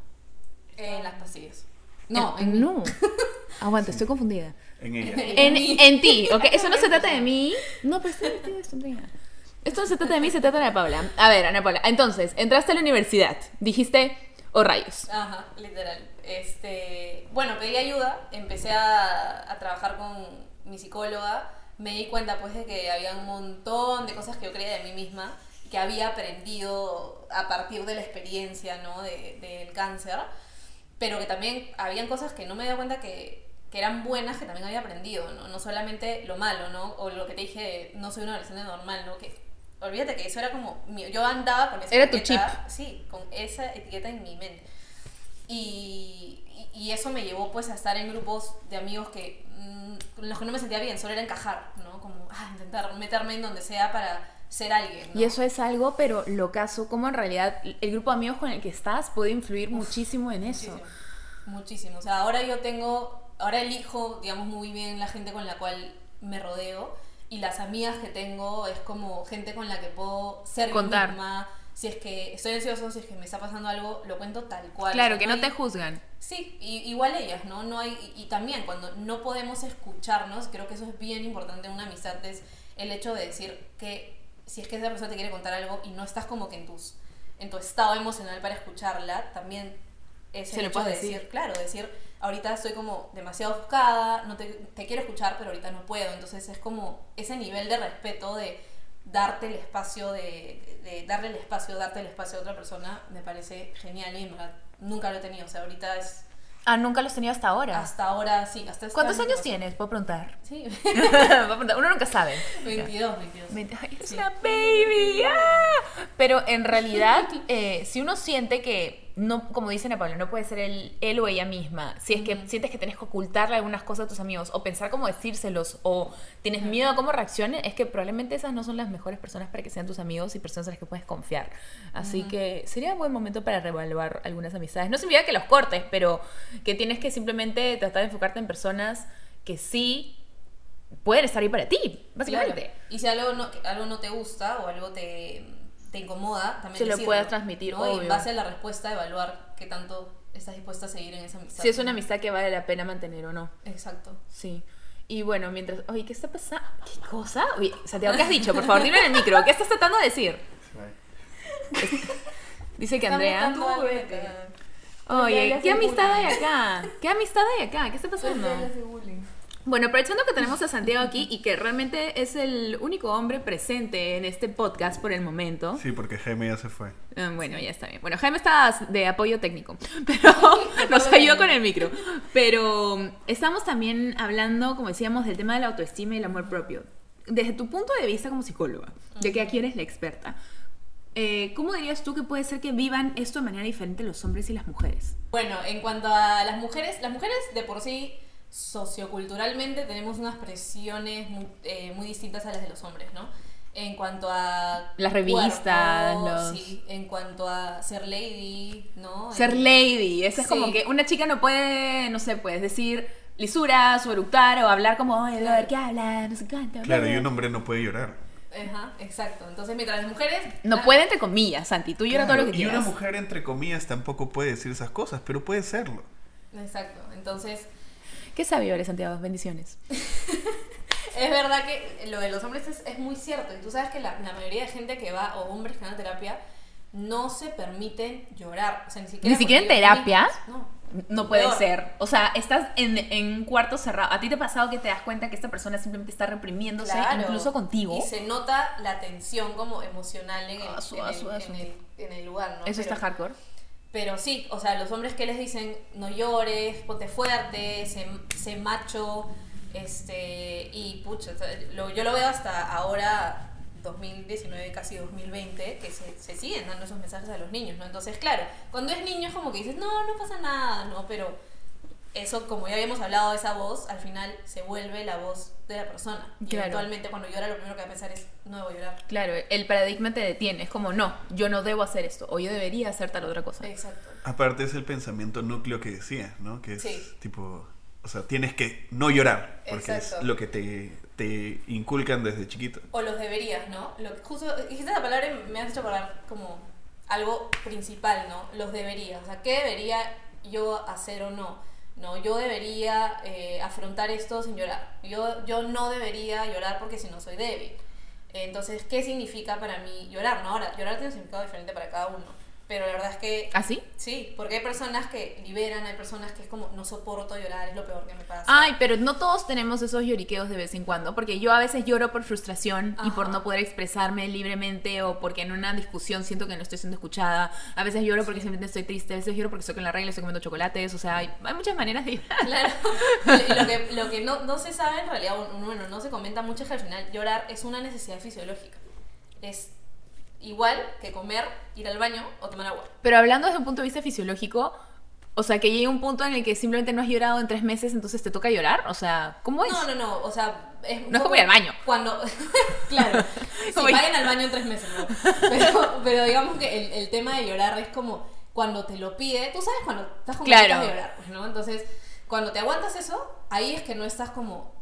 En las pastillas. No, en, en, no. Aguanta, estoy confundida. En ella. En, en ti, ¿ok? Eso no se trata de mí. No, pero está metida esto, amiga. Esto no se trata de mí, se trata de Ana Paula. A ver, Ana Paula, entonces, entraste a la universidad. Dijiste, oh rayos. Ajá, literal. Este, bueno, pedí ayuda, empecé a, a trabajar con mi psicóloga, me di cuenta pues de que había un montón de cosas que yo creía de mí misma, que había aprendido a partir de la experiencia, ¿no? De- del cáncer, pero que también habían cosas que no me daba cuenta que, que eran buenas, que también había aprendido, ¿no? No solamente lo malo, ¿no? O lo que te dije, no soy una adolescente normal, ¿no? Que olvídate que eso era como, yo andaba con esa Era tu etiqueta, sí, con esa etiqueta en mi mente. Y, y- eso me llevó pues a estar en grupos de amigos que mm, con los que no me sentía bien, solo era encajar, ¿no? Como ah, intentar meterme en donde sea para ser alguien. ¿no? Y eso es algo, pero lo caso, como en realidad el grupo de amigos con el que estás puede influir muchísimo en eso. Muchísimo, muchísimo. O sea, ahora yo tengo, ahora elijo, digamos, muy bien la gente con la cual me rodeo y las amigas que tengo es como gente con la que puedo ser Contar. yo misma. Si es que estoy ansioso, si es que me está pasando algo, lo cuento tal cual. Claro, que no te juzgan. Sí, y- igual ellas, ¿no? no hay, y, y también cuando no podemos escucharnos, creo que eso es bien importante en una amistad, es el hecho de decir que si es que esa persona te quiere contar algo y no estás como que en tus en tu estado emocional para escucharla, también es Se el lo hecho de decir, decir. claro, decir, ahorita estoy como demasiado ofuscada, no te, te quiero escuchar, pero ahorita no puedo. Entonces es como ese nivel de respeto de darte el espacio, de, darle el espacio, darte el espacio a otra persona, me parece genial y nunca lo he tenido. O sea, ahorita es Ah, nunca los tenía hasta ahora. hasta ahora, sí, hasta este ¿Cuántos año años tienes? Puedo preguntar. Sí. Uno nunca sabe. 22, 22. Veinte- Ay, eres Sí. una baby. ¡ah! Pero en realidad, eh, si uno siente que, no, como dice Ana Paula, no puede ser él, él o ella misma, si es que sientes que tienes que ocultarle algunas cosas a tus amigos o pensar cómo decírselos o tienes miedo a cómo reaccionen, es que probablemente esas no son las mejores personas para que sean tus amigos y personas en las que puedes confiar. Así que sería buen momento para reevaluar algunas amistades. No significa que los cortes, pero que tienes que simplemente tratar de enfocarte en personas que sí pueden estar ahí para ti, básicamente. Claro. Y si algo no, algo no te gusta o algo te, te incomoda, también Se lo puedas transmitir, ¿no? Y en base a la respuesta, evaluar qué tanto estás dispuesta a seguir en esa amistad. Si es una amistad que vale la pena mantener o no. Exacto. Sí. Y bueno, mientras. Oye, ¿qué está pasando? ¿Qué cosa? Oye, Santiago, ¿qué has dicho? Por favor, dilo en el micro. ¿Qué estás tratando de decir? Dice que Andrea. Oye, ¿qué amistad hay acá? ¿Qué amistad hay acá? ¿Qué está pasando? Bueno, aprovechando que tenemos a Santiago aquí y que realmente es el único hombre presente en este podcast por el momento. Sí, porque Jaime ya se fue. Ah, Bueno, ya está bien. Bueno, Jaime está de apoyo técnico, pero nos ayudó con el micro. Pero estamos también hablando, como decíamos, del tema de la autoestima y el amor propio. Desde tu punto de vista como psicóloga, ya que aquí eres la experta, eh, ¿cómo dirías tú que puede ser que vivan esto de manera diferente los hombres y las mujeres? Bueno, en cuanto a las mujeres, las mujeres de por sí, socioculturalmente, tenemos unas presiones muy, eh, muy distintas a las de los hombres, ¿no? En cuanto a... Las revistas, cuerpo, los- Sí, en cuanto a ser lady, ¿no? Ser En- lady, eso es como que una chica no puede, no sé, puedes decir lisuras o eructar o hablar como, oye, a ver qué habla, no sé cuánto. Claro, bla, y bla". un hombre no puede llorar. Ajá, exacto. Entonces, mientras las mujeres... No ah, puede entre comillas, Santi, tú lloras todo Claro, lo que y quieras. una mujer, entre comillas, tampoco puede decir esas cosas, pero puede serlo. Exacto. Entonces, Qué sabio eres, Santiago, bendiciones. es verdad que lo de los hombres es, es muy cierto. Y tú sabes que la, la mayoría de gente que va, o hombres que van a terapia, no se permiten llorar. O sea, ni siquiera, ¿Ni siquiera en terapia? No. no puede Peor. ser. O sea, estás en, en un cuarto cerrado. ¿A ti te ha pasado que te das cuenta que esta persona simplemente está reprimiéndose, Claro. incluso contigo? Y se nota la tensión como emocional en el, Asu, en el- asu, asu. en el- en el lugar, ¿no? Eso Pero- está hardcore. Pero sí, o sea, los hombres que les dicen no llores, ponte fuerte, sé, sé macho, este, y pucha, lo- yo lo veo hasta ahora, 2019, casi 2020, que se, se siguen dando esos mensajes a los niños, ¿no? Entonces, claro, cuando es niño es como que dices, no, no pasa nada, ¿no? Pero eso, como ya habíamos hablado, esa voz, al final se vuelve la voz de la persona. Y Claro. eventualmente cuando llora lo primero que va a pensar es, no debo llorar. Claro, el paradigma te detiene. Es como, no, yo no debo hacer esto. O yo debería hacer tal otra cosa. Exacto. Aparte es el pensamiento núcleo que decías, ¿no? Que es Sí. tipo, o sea, tienes que no llorar, porque Exacto. es lo que te, te inculcan desde chiquito. O los deberías, ¿no? Lo, justo dijiste esa palabra y me has hecho acordar como algo principal, ¿no? Los deberías. O sea, ¿qué debería yo hacer o no? No, yo debería eh, afrontar esto sin llorar. Yo, yo no debería llorar porque si no soy débil. Entonces, ¿qué significa para mí llorar? No, ahora, llorar tiene un significado diferente para cada uno. Pero la verdad es que ¿Así? sí, porque hay personas que liberan, hay personas que es como, no soporto llorar, es lo peor que me pasa. Ay, pero no todos tenemos esos lloriqueos de vez en cuando, porque yo a veces lloro por frustración y por Ajá. no poder expresarme libremente o porque en una discusión siento que no estoy siendo escuchada. A veces lloro porque simplemente estoy triste, a veces lloro porque estoy con la regla, estoy comiendo chocolates, o sea, hay, hay muchas maneras de llorar. Claro. Lo que, lo que no, no se sabe en realidad, bueno, no se comenta mucho es que al final llorar es una necesidad fisiológica. Es igual que comer, ir al baño o tomar agua. Pero hablando desde un punto de vista fisiológico, o sea, que llegue un punto en el que simplemente no has llorado en tres meses, entonces te toca llorar, o sea, ¿cómo es? No, no, no, o sea, es No es como ir al baño. Cuando, claro, si vayan al baño en tres meses, ¿no? pero, pero digamos que el, el tema de llorar es como cuando te lo pide, tú sabes cuando estás con Claro. de llorar, pues, ¿no? Entonces, cuando te aguantas eso, ahí es que no estás como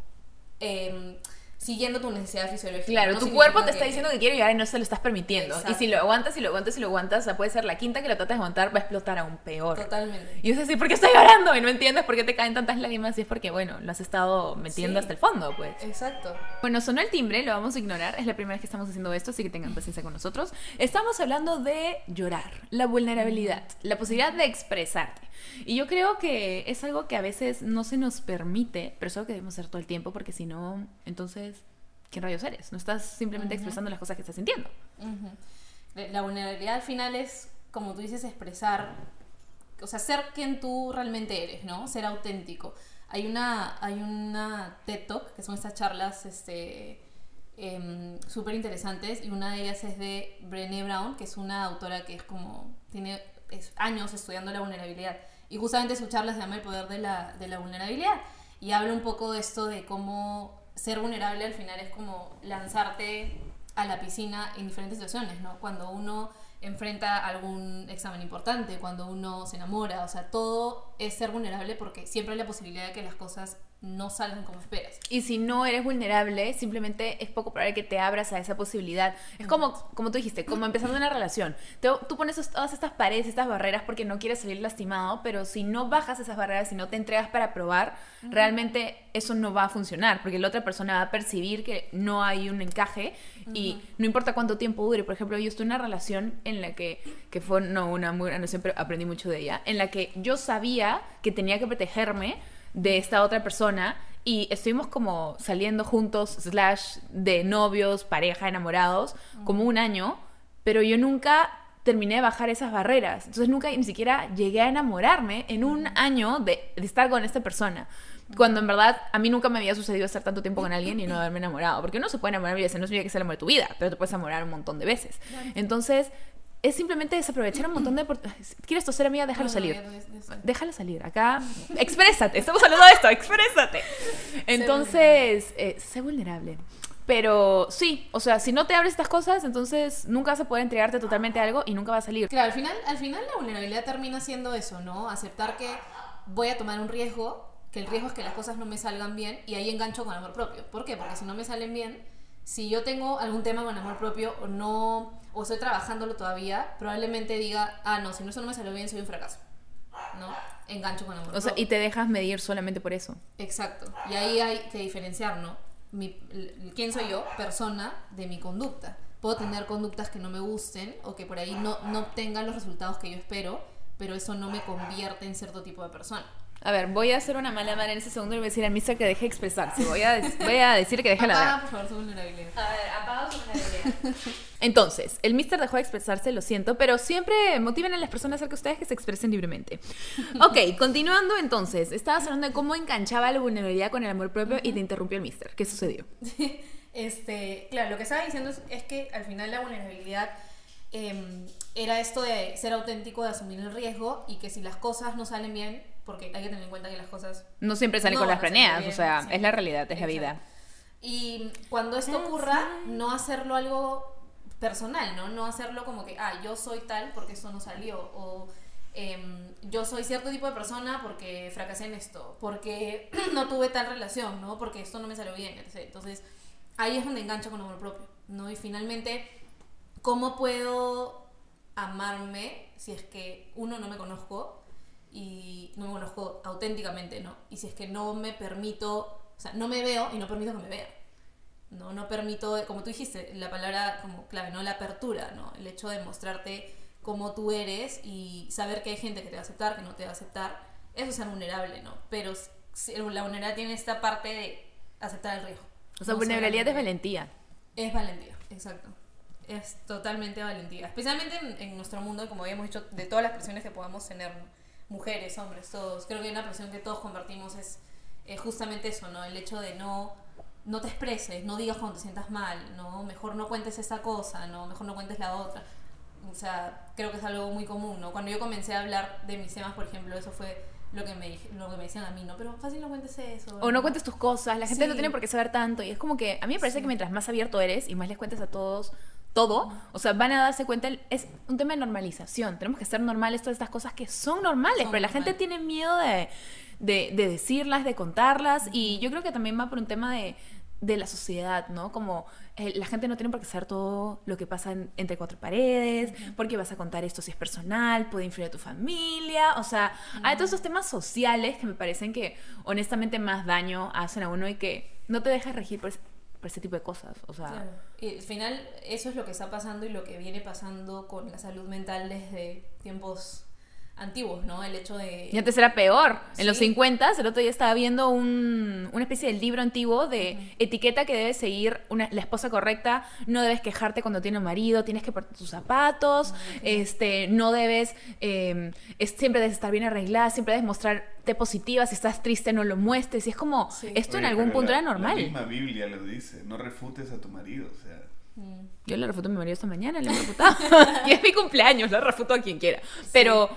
em, siguiendo tu necesidad fisiológica. Claro, No tu cuerpo te está diciendo que quiere llorar y no se lo estás permitiendo. Exacto. Y si lo aguantas y lo aguantas y lo aguantas, o sea, puede ser la quinta que lo tratas de aguantar, va a explotar aún peor. Totalmente. Y es decir, ¿por qué estoy llorando? Y no entiendes por qué te caen tantas lágrimas y es porque, bueno, lo has estado metiendo Sí. hasta el fondo, pues. Exacto. Bueno, sonó el timbre, lo vamos a ignorar. Es la primera vez que estamos haciendo esto, así que tengan paciencia con nosotros. Estamos hablando de llorar, la vulnerabilidad, la posibilidad de expresarte. Y yo creo que es algo que a veces no se nos permite, pero es algo que debemos hacer todo el tiempo, porque si no, entonces, ¿quién rayos eres? No estás simplemente expresando las cosas que estás sintiendo. La vulnerabilidad al final es, como tú dices, expresar, o sea, ser quien tú realmente eres, ¿no? Ser auténtico. Hay una, hay una TED Talk, que son estas charlas este, súper interesantes, y una de ellas es de Brené Brown, que es una autora que es como, tiene es años estudiando la vulnerabilidad. Y justamente su charla se llama El poder de la, de la vulnerabilidad. Y habla un poco de esto de cómo ser vulnerable al final es como lanzarte a la piscina en diferentes situaciones, ¿no? Cuando uno enfrenta algún examen importante, cuando uno se enamora, o sea, todo es ser vulnerable porque siempre hay la posibilidad de que las cosas no salgan como esperas. Y si no eres vulnerable, simplemente es poco probable que te abras a esa posibilidad. Es como, como tú dijiste, como empezando una relación. Te- tú pones es- todas estas paredes, estas barreras porque no quieres salir lastimado, pero si no bajas esas barreras, si no te entregas para probar, realmente eso no va a funcionar, porque la otra persona va a percibir que no hay un encaje y no importa cuánto tiempo dure. Por ejemplo, yo estuve en una relación en la que, que fue no una muy relación, pero aprendí mucho de ella, en la que yo sabía que tenía que protegerme de esta otra persona y estuvimos como saliendo juntos, slash, de novios, pareja, enamorados, como un año, pero yo nunca terminé de bajar esas barreras. Entonces nunca ni siquiera llegué a enamorarme en un año de, de estar con esta persona. Cuando en verdad a mí nunca me había sucedido estar tanto tiempo con alguien y no haberme enamorado. Porque uno se puede enamorar y veces, no significa que sea el amor de tu vida, pero te puedes enamorar un montón de veces. Entonces, es simplemente desaprovechar un montón de... opor- ¿Quieres toser, amiga? Déjalo No, salir. no Déjala salir. Acá, exprésate. Estamos hablando de esto, exprésate. Entonces, eh, sé vulnerable. Pero sí, o sea, si no te abres estas cosas, entonces nunca vas a poder entregarte totalmente a algo y nunca va a salir. Claro, al final, al final la vulnerabilidad termina siendo eso, ¿no? Aceptar que voy a tomar un riesgo, que el riesgo es que las cosas no me salgan bien y ahí engancho con amor propio. ¿Por qué? Porque si no me salen bien, si yo tengo algún tema con amor propio o no, o estoy trabajándolo todavía, probablemente diga, ah, no, si no eso no me salió bien, soy un fracaso. ¿No? Engancho con amor O sea, y te dejas medir solamente por eso. Exacto. Y ahí hay que diferenciar, ¿no? Mi- ¿Quién soy yo? Persona de mi conducta. Puedo tener conductas que no me gusten o que por ahí no, no obtengan los resultados que yo espero, pero eso no me convierte en cierto tipo de persona. A ver, voy a hacer una mala mano en ese segundo y voy a decir al mister que deje expresarse. Voy a, voy a decir que deje Apaga, ladrar. por favor, su vulnerabilidad. A ver, apaga su vulnerabilidad. Entonces, el mister dejó de expresarse, lo siento, pero siempre motiven a las personas cerca de ustedes que se expresen libremente. Ok, continuando entonces, estabas hablando de cómo enganchaba la vulnerabilidad con el amor propio y te interrumpió el mister. ¿Qué sucedió? Este, claro, lo que estaba diciendo es, es que al final la vulnerabilidad eh, era esto de ser auténtico, de asumir el riesgo y que si las cosas no salen bien, porque hay que tener en cuenta que las cosas No siempre salen No con las planeadas, o sea, sí. es la realidad, es la vida. Y cuando esto ocurra, no hacerlo algo personal, ¿no? No hacerlo como que, ah, yo soy tal porque esto no salió. O em, yo soy cierto tipo de persona porque fracasé en esto. Porque no tuve tal relación, ¿no? Porque esto no me salió bien. etc. Entonces, ahí es donde engancho con amor propio, ¿no? Y finalmente, ¿cómo puedo amarme si es que uno no me conozco y no me conozco auténticamente, ¿no? Y si es que no me permito, o sea, no me veo y no permito que me vean. No, no permito, como tú dijiste, la palabra como clave, ¿no? La apertura, ¿no? El hecho de mostrarte cómo tú eres y saber que hay gente que te va a aceptar, que no te va a aceptar. Eso es ser vulnerable, ¿no? Pero la vulnerabilidad tiene esta parte de aceptar el riesgo. O sea, No vulnerabilidad es valentía. es valentía, exacto. Es totalmente valentía. Especialmente en, en nuestro mundo, como habíamos dicho, de todas las presiones que podamos tener, ¿no? Mujeres, hombres, todos. Creo que una presión que todos compartimos es eh, justamente eso, ¿no? El hecho de no, no te expreses, no digas cuando te sientas mal, ¿no? Mejor no cuentes esa cosa, ¿no? Mejor no cuentes la otra. O sea, creo que es algo muy común, ¿no? Cuando yo comencé a hablar de mis temas, por ejemplo, eso fue lo que me, lo que me decían a mí, ¿no? Pero fácil no cuentes eso. O no cuentes tus cosas, la gente no tiene por qué saber tanto. Y es como que a mí me parece que mientras más abierto eres y más les cuentes a todos todo, o sea, van a darse cuenta, es un tema de normalización. Tenemos que ser normales todas estas cosas que son normales, Son pero la gente tiene miedo de, de, de decirlas, de contarlas. Y yo creo que también va por un tema de, de la sociedad, ¿no? Como eh, la gente no tiene por qué saber todo lo que pasa en- entre cuatro paredes, porque vas a contar esto si es personal, puede influir a tu familia, o sea, hay todos esos temas sociales que me parecen que honestamente más daño hacen a uno y que no te dejas regir por, por ese tipo de cosas, o sea, Claro. Y al final eso es lo que está pasando y lo que viene pasando con la salud mental desde tiempos antiguos, ¿no? El hecho de... Y antes era peor. En los Sí. 50, el otro día estaba viendo un- una especie de libro antiguo de etiqueta que debe seguir una- la esposa correcta. No debes quejarte cuando tiene un marido, tienes que portar tus zapatos, este, no debes, eh, es- siempre debes estar bien arreglada, siempre debes mostrarte positiva. Si estás triste, no lo muestres. Y es como, Sí. esto en algún punto la- era normal. La misma Biblia lo dice, no refutes a tu marido, o sea. Yo le refuto a mi marido esta mañana, le he refutado. y es mi cumpleaños, le refuto a quien quiera. Pero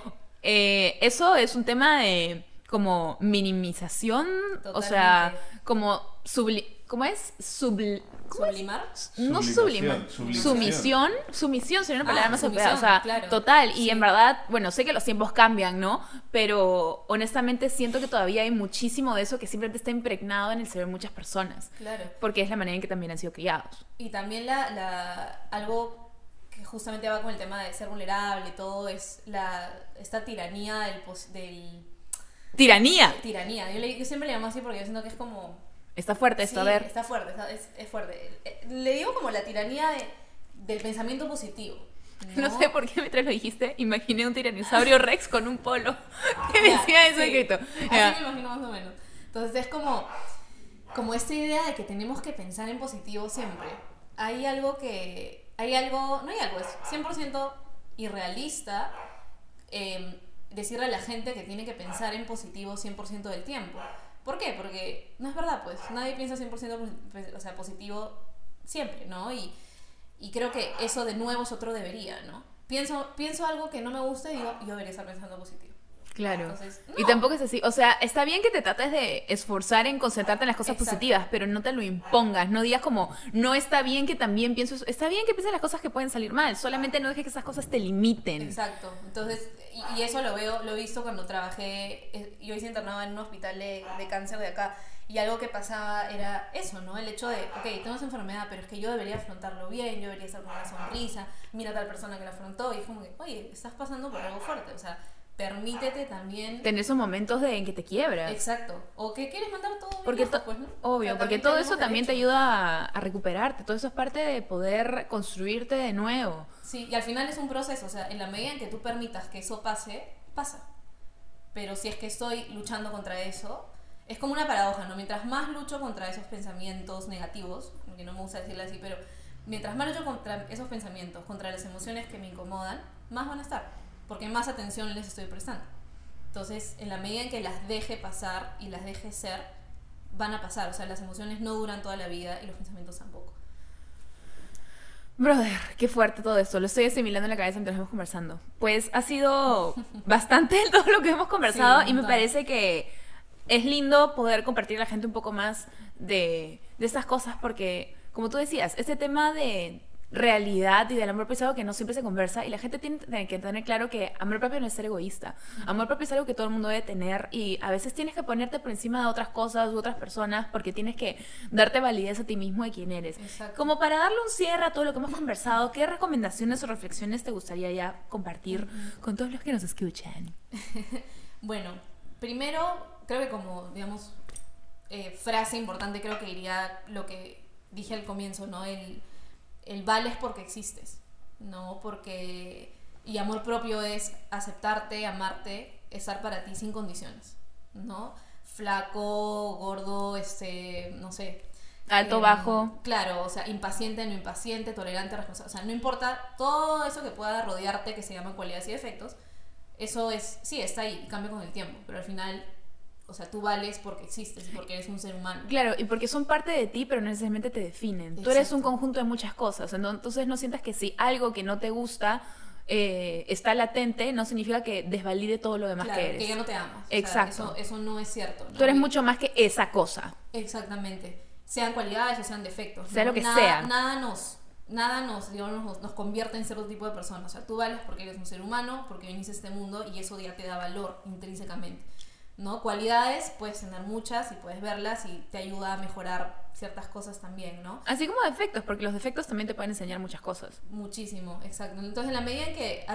eh, eso es un tema de como minimización, o sea, como subli ¿cómo es? Subli ¿cómo es? ¿Sublimar? No Sublimación, sublimar. Sumisión. Sumisión sería una Ah, palabra más sumisión, apropiada. O sea, claro. total. Y Sí. en verdad, bueno, sé que los tiempos cambian, ¿no? Pero honestamente siento que todavía hay muchísimo de eso que simplemente está impregnado en el cerebro de muchas personas. Claro. Porque es la manera en que también han sido criados. Y también la, la- algo que justamente va con el tema de ser vulnerable y todo es la esta tiranía del, pos- del Tiranía. tiranía. Yo, le- yo siempre le llamo así porque yo siento que es como Está fuerte esto, Sí, a ver. Está fuerte, está- es, es fuerte. Eh, Le digo como la tiranía de, del pensamiento positivo. No sé por qué mientras lo dijiste, imaginé un tiranosaurio Rex con un polo que decía eso sí. escrito. Así me imagino más o menos. Entonces es como, como esta idea de que tenemos que pensar en positivo siempre. Hay algo que, hay algo, no hay algo, es 100% irrealista eh, decirle a la gente que tiene que pensar en positivo 100% del tiempo. ¿Por qué? Porque no es verdad, pues nadie piensa 100% posi- o sea, positivo siempre, ¿no? Y, y creo que eso de nuevo es otro debería, ¿no? Pienso, pienso algo que no me gusta y digo, yo debería estar pensando positivo. Claro. Entonces, Y tampoco es así. O sea, está bien que te trates de esforzar en concentrarte en las cosas Exacto. positivas, pero no te lo impongas. No digas como, no está bien que también pienso eso. Está bien que pienses las cosas que pueden salir mal. Solamente no dejes que esas cosas te limiten. Exacto. Entonces, y, y eso lo veo, lo he visto cuando trabajé, eh, yo hice internada en un hospital de, de cáncer de acá, y algo que pasaba era eso, ¿no? El hecho de, ok, tengo esa enfermedad, pero es que yo debería afrontarlo bien, yo debería estar con una sonrisa, mira a tal persona que la afrontó, y es como que, oye, estás pasando por algo fuerte, o sea, permítete también... Tener esos momentos de en que te quiebras. Exacto. O que quieres mandar todo Porque to- pues, ¿no? Obvio, porque todo eso también te derecho. ayuda a, a recuperarte. Todo eso es parte de poder construirte de nuevo. Sí, y al final es un proceso, o sea, en la medida en que tú permitas que eso pase, pasa. Pero si es que estoy luchando contra eso, es como una paradoja, ¿no? Mientras más lucho contra esos pensamientos negativos, que no me gusta decirlo así, pero mientras más lucho contra esos pensamientos, contra las emociones que me incomodan, más van a estar, porque más atención les estoy prestando. Entonces, en la medida en que las deje pasar y las deje ser, van a pasar. O sea, las emociones no duran toda la vida y los pensamientos tampoco. Brother, qué fuerte todo esto. Lo estoy asimilando en la cabeza mientras vamos conversando. Pues ha sido bastante todo lo que hemos conversado Sí, y me parece que es lindo poder compartir a la gente un poco más de, de estas cosas porque, como tú decías, este tema de realidad y del amor propio es algo que no siempre se conversa y la gente tiene que tener claro que amor propio no es ser egoísta. Amor propio es algo que todo el mundo debe tener y a veces tienes que ponerte por encima de otras cosas u otras personas porque tienes que darte validez a ti mismo de quién eres. Exacto. Como para darle un cierre a todo lo que hemos conversado, ¿qué recomendaciones o reflexiones te gustaría ya compartir con todos los que nos escuchan? Bueno, primero, creo que como, digamos, eh, frase importante, creo que iría lo que dije al comienzo, ¿no? El, el vales porque existes, ¿no? Porque... Y amor propio es aceptarte, amarte, estar para ti sin condiciones, ¿no? Flaco, gordo, este, no sé. Alto, Em, bajo. Claro, o sea, impaciente, no impaciente, tolerante, responsable. O sea, no importa todo eso que pueda rodearte, que se llaman cualidades y defectos, eso es, sí, está ahí cambia con el tiempo, pero al final, o sea, tú vales porque existes y porque eres un ser humano. Claro, y porque son parte de ti, pero no necesariamente te definen. Tú eres un Exacto. conjunto de muchas cosas. ento- Entonces no sientas que si algo que no te gusta eh, está latente, no significa que desvalide todo lo demás Claro, que eres. ya no te amas. O sea, Exacto. eso, eso no es cierto. ¿no? Tú eres mucho más que esa cosa. Exactamente. Sean cualidades o sean defectos. Sea ¿no? lo que nada, sea. Nada nos, nada nos, digamos, nos, nos convierte en cierto tipo de persona. O sea, tú vales porque eres un ser humano, porque viniste a este mundo y eso ya te da valor intrínsecamente. ¿No? Cualidades puedes tener muchas y puedes verlas y te ayuda a mejorar ciertas cosas también, ¿no? Así como defectos, porque los defectos también te pueden enseñar muchas cosas. Muchísimo, exacto. Entonces, en la medida en que,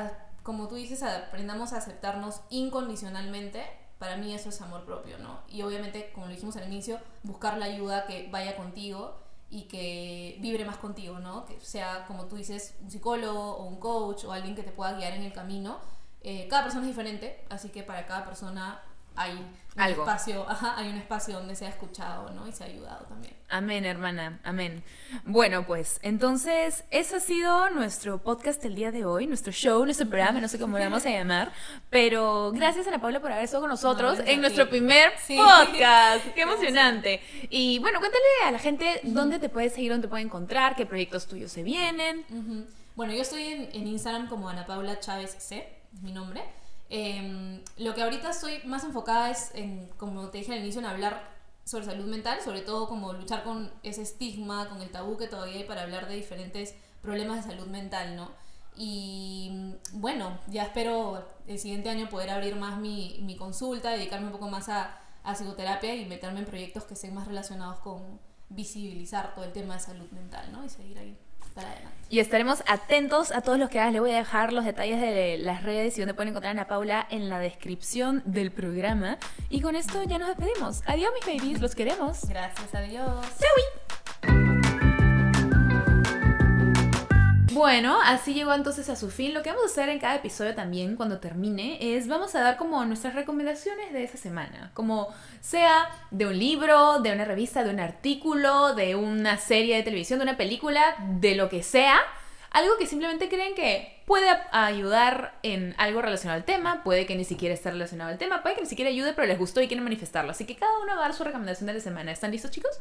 como tú dices, aprendamos a aceptarnos incondicionalmente, para mí eso es amor propio, ¿no? Y obviamente, como lo dijimos al inicio, buscar la ayuda que vaya contigo y que vibre más contigo, ¿no? Que sea, como tú dices, un psicólogo o un coach o alguien que te pueda guiar en el camino. Eh, cada persona es diferente, así que para cada persona hay un Algo. espacio, ajá, hay un espacio donde se ha escuchado, ¿no? Y se ha ayudado también. Amén, hermana, amén. Bueno, pues entonces, ese ha sido nuestro podcast del día de hoy, nuestro show, nuestro programa, no sé cómo le vamos a llamar, pero gracias Ana Paula por haber estado con nosotros a en nuestro primer Sí. podcast. Qué emocionante. Y bueno, cuéntale a la gente dónde te puedes seguir, dónde te puede encontrar, qué proyectos tuyos se vienen. Bueno, yo estoy en, en Instagram como Ana Paula Chávez C, es mi nombre. Em, lo que ahorita estoy más enfocada es en, como te dije al inicio, en hablar sobre salud mental, sobre todo como luchar con ese estigma, con el tabú que todavía hay para hablar de diferentes problemas de salud mental, ¿no? Y bueno, ya espero el siguiente año poder abrir más mi, mi consulta, dedicarme un poco más a, a psicoterapia y meterme en proyectos que estén más relacionados con visibilizar todo el tema de salud mental, ¿no? Y seguir ahí para adelante. Y estaremos atentos a todos los que hagas. Le voy a dejar los detalles de las redes y donde pueden encontrar a Ana Paula en la descripción del programa. Y con esto ya nos despedimos. Adiós, mis babies. Los queremos. Gracias, adiós. Bueno, así llegó entonces a su fin. Lo que vamos a hacer en cada episodio también, cuando termine, es vamos a dar como nuestras recomendaciones de esa semana. Como sea de un libro, de una revista, de un artículo, de una serie de televisión, de una película, de lo que sea. Algo que simplemente creen que puede ayudar en algo relacionado al tema, puede que ni siquiera esté relacionado al tema, puede que ni siquiera ayude, pero les gustó y quieren manifestarlo. Así que cada uno va a dar su recomendación de la semana. ¿Están listos, chicos?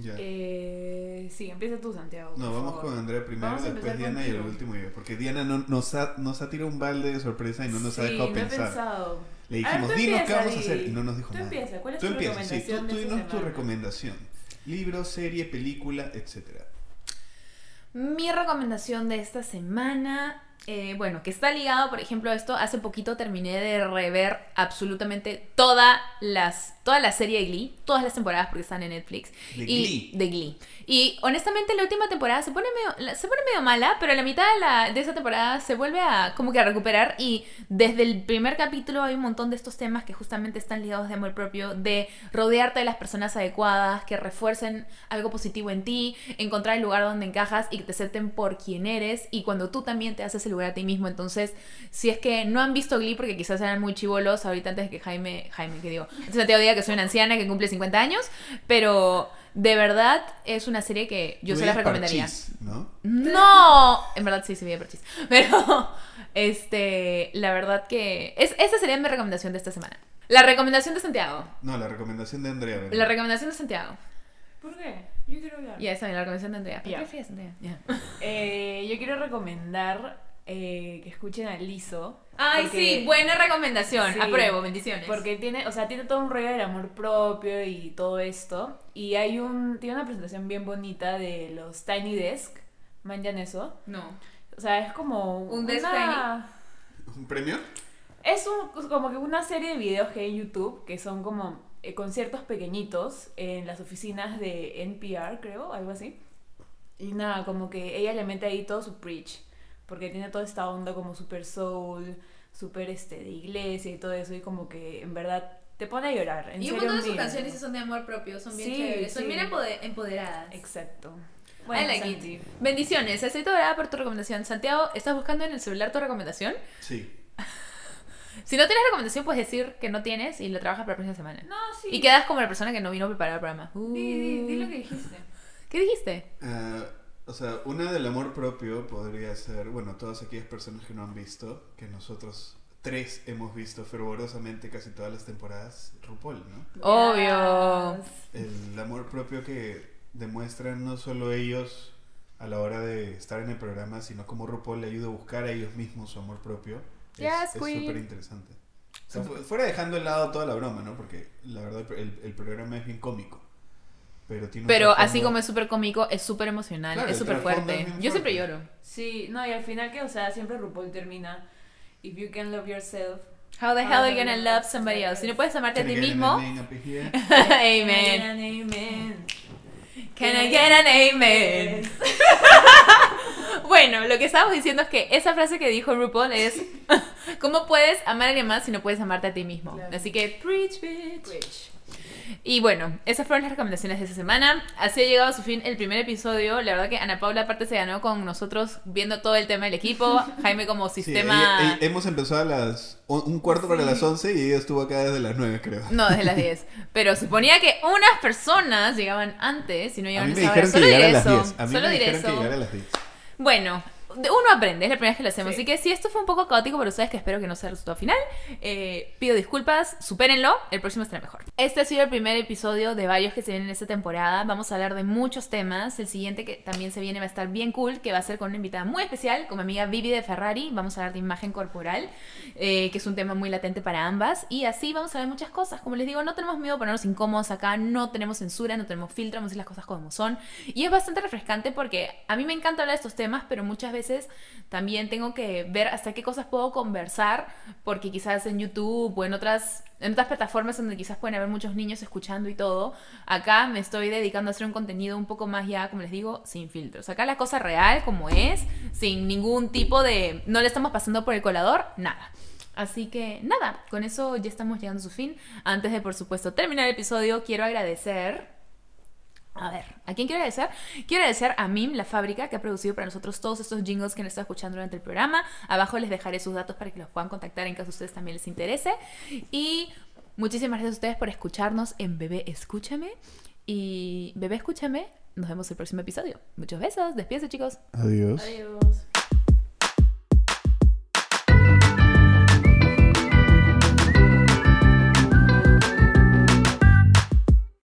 Ya. Eh, sí, empieza tú, Santiago. No, vamos favor. con Andrea primero, después Diana y el último yo. Porque Diana no- nos, ha, nos ha tirado un balde de sorpresa y no nos ha dejado no he pensar. pensado. Le dijimos, dinos qué vamos a hacer y no nos dijo Tú nada. empieza, ¿cuál es tú tu empiezas, sí, tú, recomendación tú dinos tu recomendación. Libro, serie, película, etcétera. Mi recomendación de esta semana, eh, bueno, que está ligado, por ejemplo, a esto, hace poquito terminé de rever absolutamente toda, las, toda la serie de Glee, todas las temporadas porque están en Netflix. De y, Glee. De Glee. Y honestamente la última temporada se pone medio, se pone medio mala, pero la mitad de, la, de esa temporada se vuelve a como que a recuperar y desde el primer capítulo hay un montón de estos temas que justamente están ligados de amor propio, de rodearte de las personas adecuadas, que refuercen algo positivo en ti, encontrar el lugar donde encajas y que te acepten por quien eres y cuando tú también te haces el lugar a ti mismo. Entonces, si es que no han visto Glee porque quizás eran muy chivolos ahorita antes de que Jaime, Jaime, que digo, antes de diga que soy una anciana que cumple 50 años, pero de verdad es una serie que yo se las recomendaría. Parchís, ¿no? No, en verdad sí se veía parchís. Pero, este, la verdad que. Es, esa sería mi recomendación de esta semana. La recomendación de Santiago. No, la recomendación de Andrea. ¿verdad? La recomendación de Santiago. ¿Por qué? Yo quiero hablar. Ya, esa es la recomendación de Andrea. ¿Por Ya. qué Andrea? Ya. Eh, yo quiero recomendar eh, que escuchen a Lizo. Ay, porque- sí, buena recomendación. Sí, Apruebo, bendiciones. Porque tiene, o sea, tiene todo un rollo del amor propio y todo esto. Y hay un, tiene una presentación bien bonita de los Tiny Desk. ¿Manjan eso? No. O sea, es como ¿Un desk una- ¿Un premio? Es un, como que una serie de videos que hay en YouTube que son como eh, conciertos pequeñitos en las oficinas de NPR, creo, algo así. Y nada, como que ella le mete ahí todo su preach, porque tiene toda esta onda como super soul, super este, de iglesia y todo eso, y como que en verdad te pone a llorar. En Y un montón de sus canciones son de amor propio, son bien Sí, chéveres, son sí. bien empode- empoderadas. Exacto. I like. Bendiciones, estoy toda por tu recomendación. Santiago, ¿estás buscando en el celular tu recomendación? Sí. Si no tienes recomendación, puedes decir que no tienes y lo trabajas para la próxima semana. No, sí. Y quedas como la persona que no vino a preparar el programa. Di, di, di lo Uh. que dijiste. ¿Qué dijiste? Ah, o sea, una del amor propio podría ser, bueno, todas aquellas personas que no han visto, que nosotros tres hemos visto fervorosamente casi todas las temporadas, RuPaul, ¿no? Obvio. El amor propio que demuestran no solo ellos a la hora de estar en el programa, sino como RuPaul le ayuda a buscar a ellos mismos su amor propio. Es Yes, es súper interesante. O sea, fu- fuera dejando de lado toda la broma, ¿no? Porque la verdad el, el programa es bien cómico. Pero, tiene así como es súper cómico, es súper emocional, Claro, es súper fuerte. Yo siempre lloro. Sí, no, y al final que, o sea, siempre RuPaul termina, if you can love yourself, How the hell are you gonna love somebody else? Si no puedes amarte a Can ti I get an mismo, amen amen. Amen. Can I get an amen? Bueno, lo que estábamos diciendo es que esa frase que dijo RuPaul es ¿Cómo puedes amar a alguien más si no puedes amarte a ti mismo? Así que preach, bitch. Preach. Y bueno, esas fueron las recomendaciones de esta semana. Así ha llegado a su fin el primer episodio. La verdad que Ana Paula aparte se ganó con nosotros viendo todo el tema del equipo. Jaime como Sí, sistema... ella- ella- hemos empezado a las un cuarto para las 11 y ella estuvo acá desde las 9, creo. No, desde las 10. Pero suponía que unas personas llegaban antes y no a llegaban mí me a esa hora. Solo diré eso. 10. A mí Solo me diré eso. llegara a las 10. Bueno, uno aprende, es la primera vez que lo hacemos. Sí. Así que si esto fue un poco caótico para ustedes, que espero que no sea el resultado final, eh, pido disculpas, supérenlo, el próximo estará mejor. Este ha sido el primer episodio de varios que se vienen esta temporada. Vamos a hablar de muchos temas. El siguiente que también se viene va a estar bien cool, que va a ser con una invitada muy especial, con mi amiga Vivi de Ferrari. Vamos a hablar de imagen corporal, eh, que es un tema muy latente para ambas. Y así vamos a ver muchas cosas. Como les digo, no tenemos miedo a ponernos incómodos acá, no tenemos censura, no tenemos filtro, vamos a decir las cosas como son. Y es bastante refrescante porque a mí me encanta hablar de estos temas, pero muchas veces también tengo que ver hasta qué cosas puedo conversar, porque quizás en YouTube o en otras, en otras plataformas donde quizás pueden haber muchos niños escuchando y todo, acá me estoy dedicando a hacer un contenido un poco más ya, como les digo, sin filtros. Acá la cosa real, como es, sin ningún tipo de... No le estamos pasando por el colador, nada. Así que nada, con eso ya estamos llegando a su fin. Antes de, por supuesto, terminar el episodio, quiero agradecer a ver, ¿a quién quiero agradecer? Quiero agradecer a MIM, la fábrica, que ha producido para nosotros todos estos jingles que han estado escuchando durante el programa. Abajo les dejaré sus datos para que los puedan contactar en caso a ustedes también les interese. Y muchísimas gracias a ustedes por escucharnos en Bebé Escúchame. Y Bebé Escúchame, nos vemos el próximo episodio. Muchos besos, despídense chicos. Adiós. Adiós.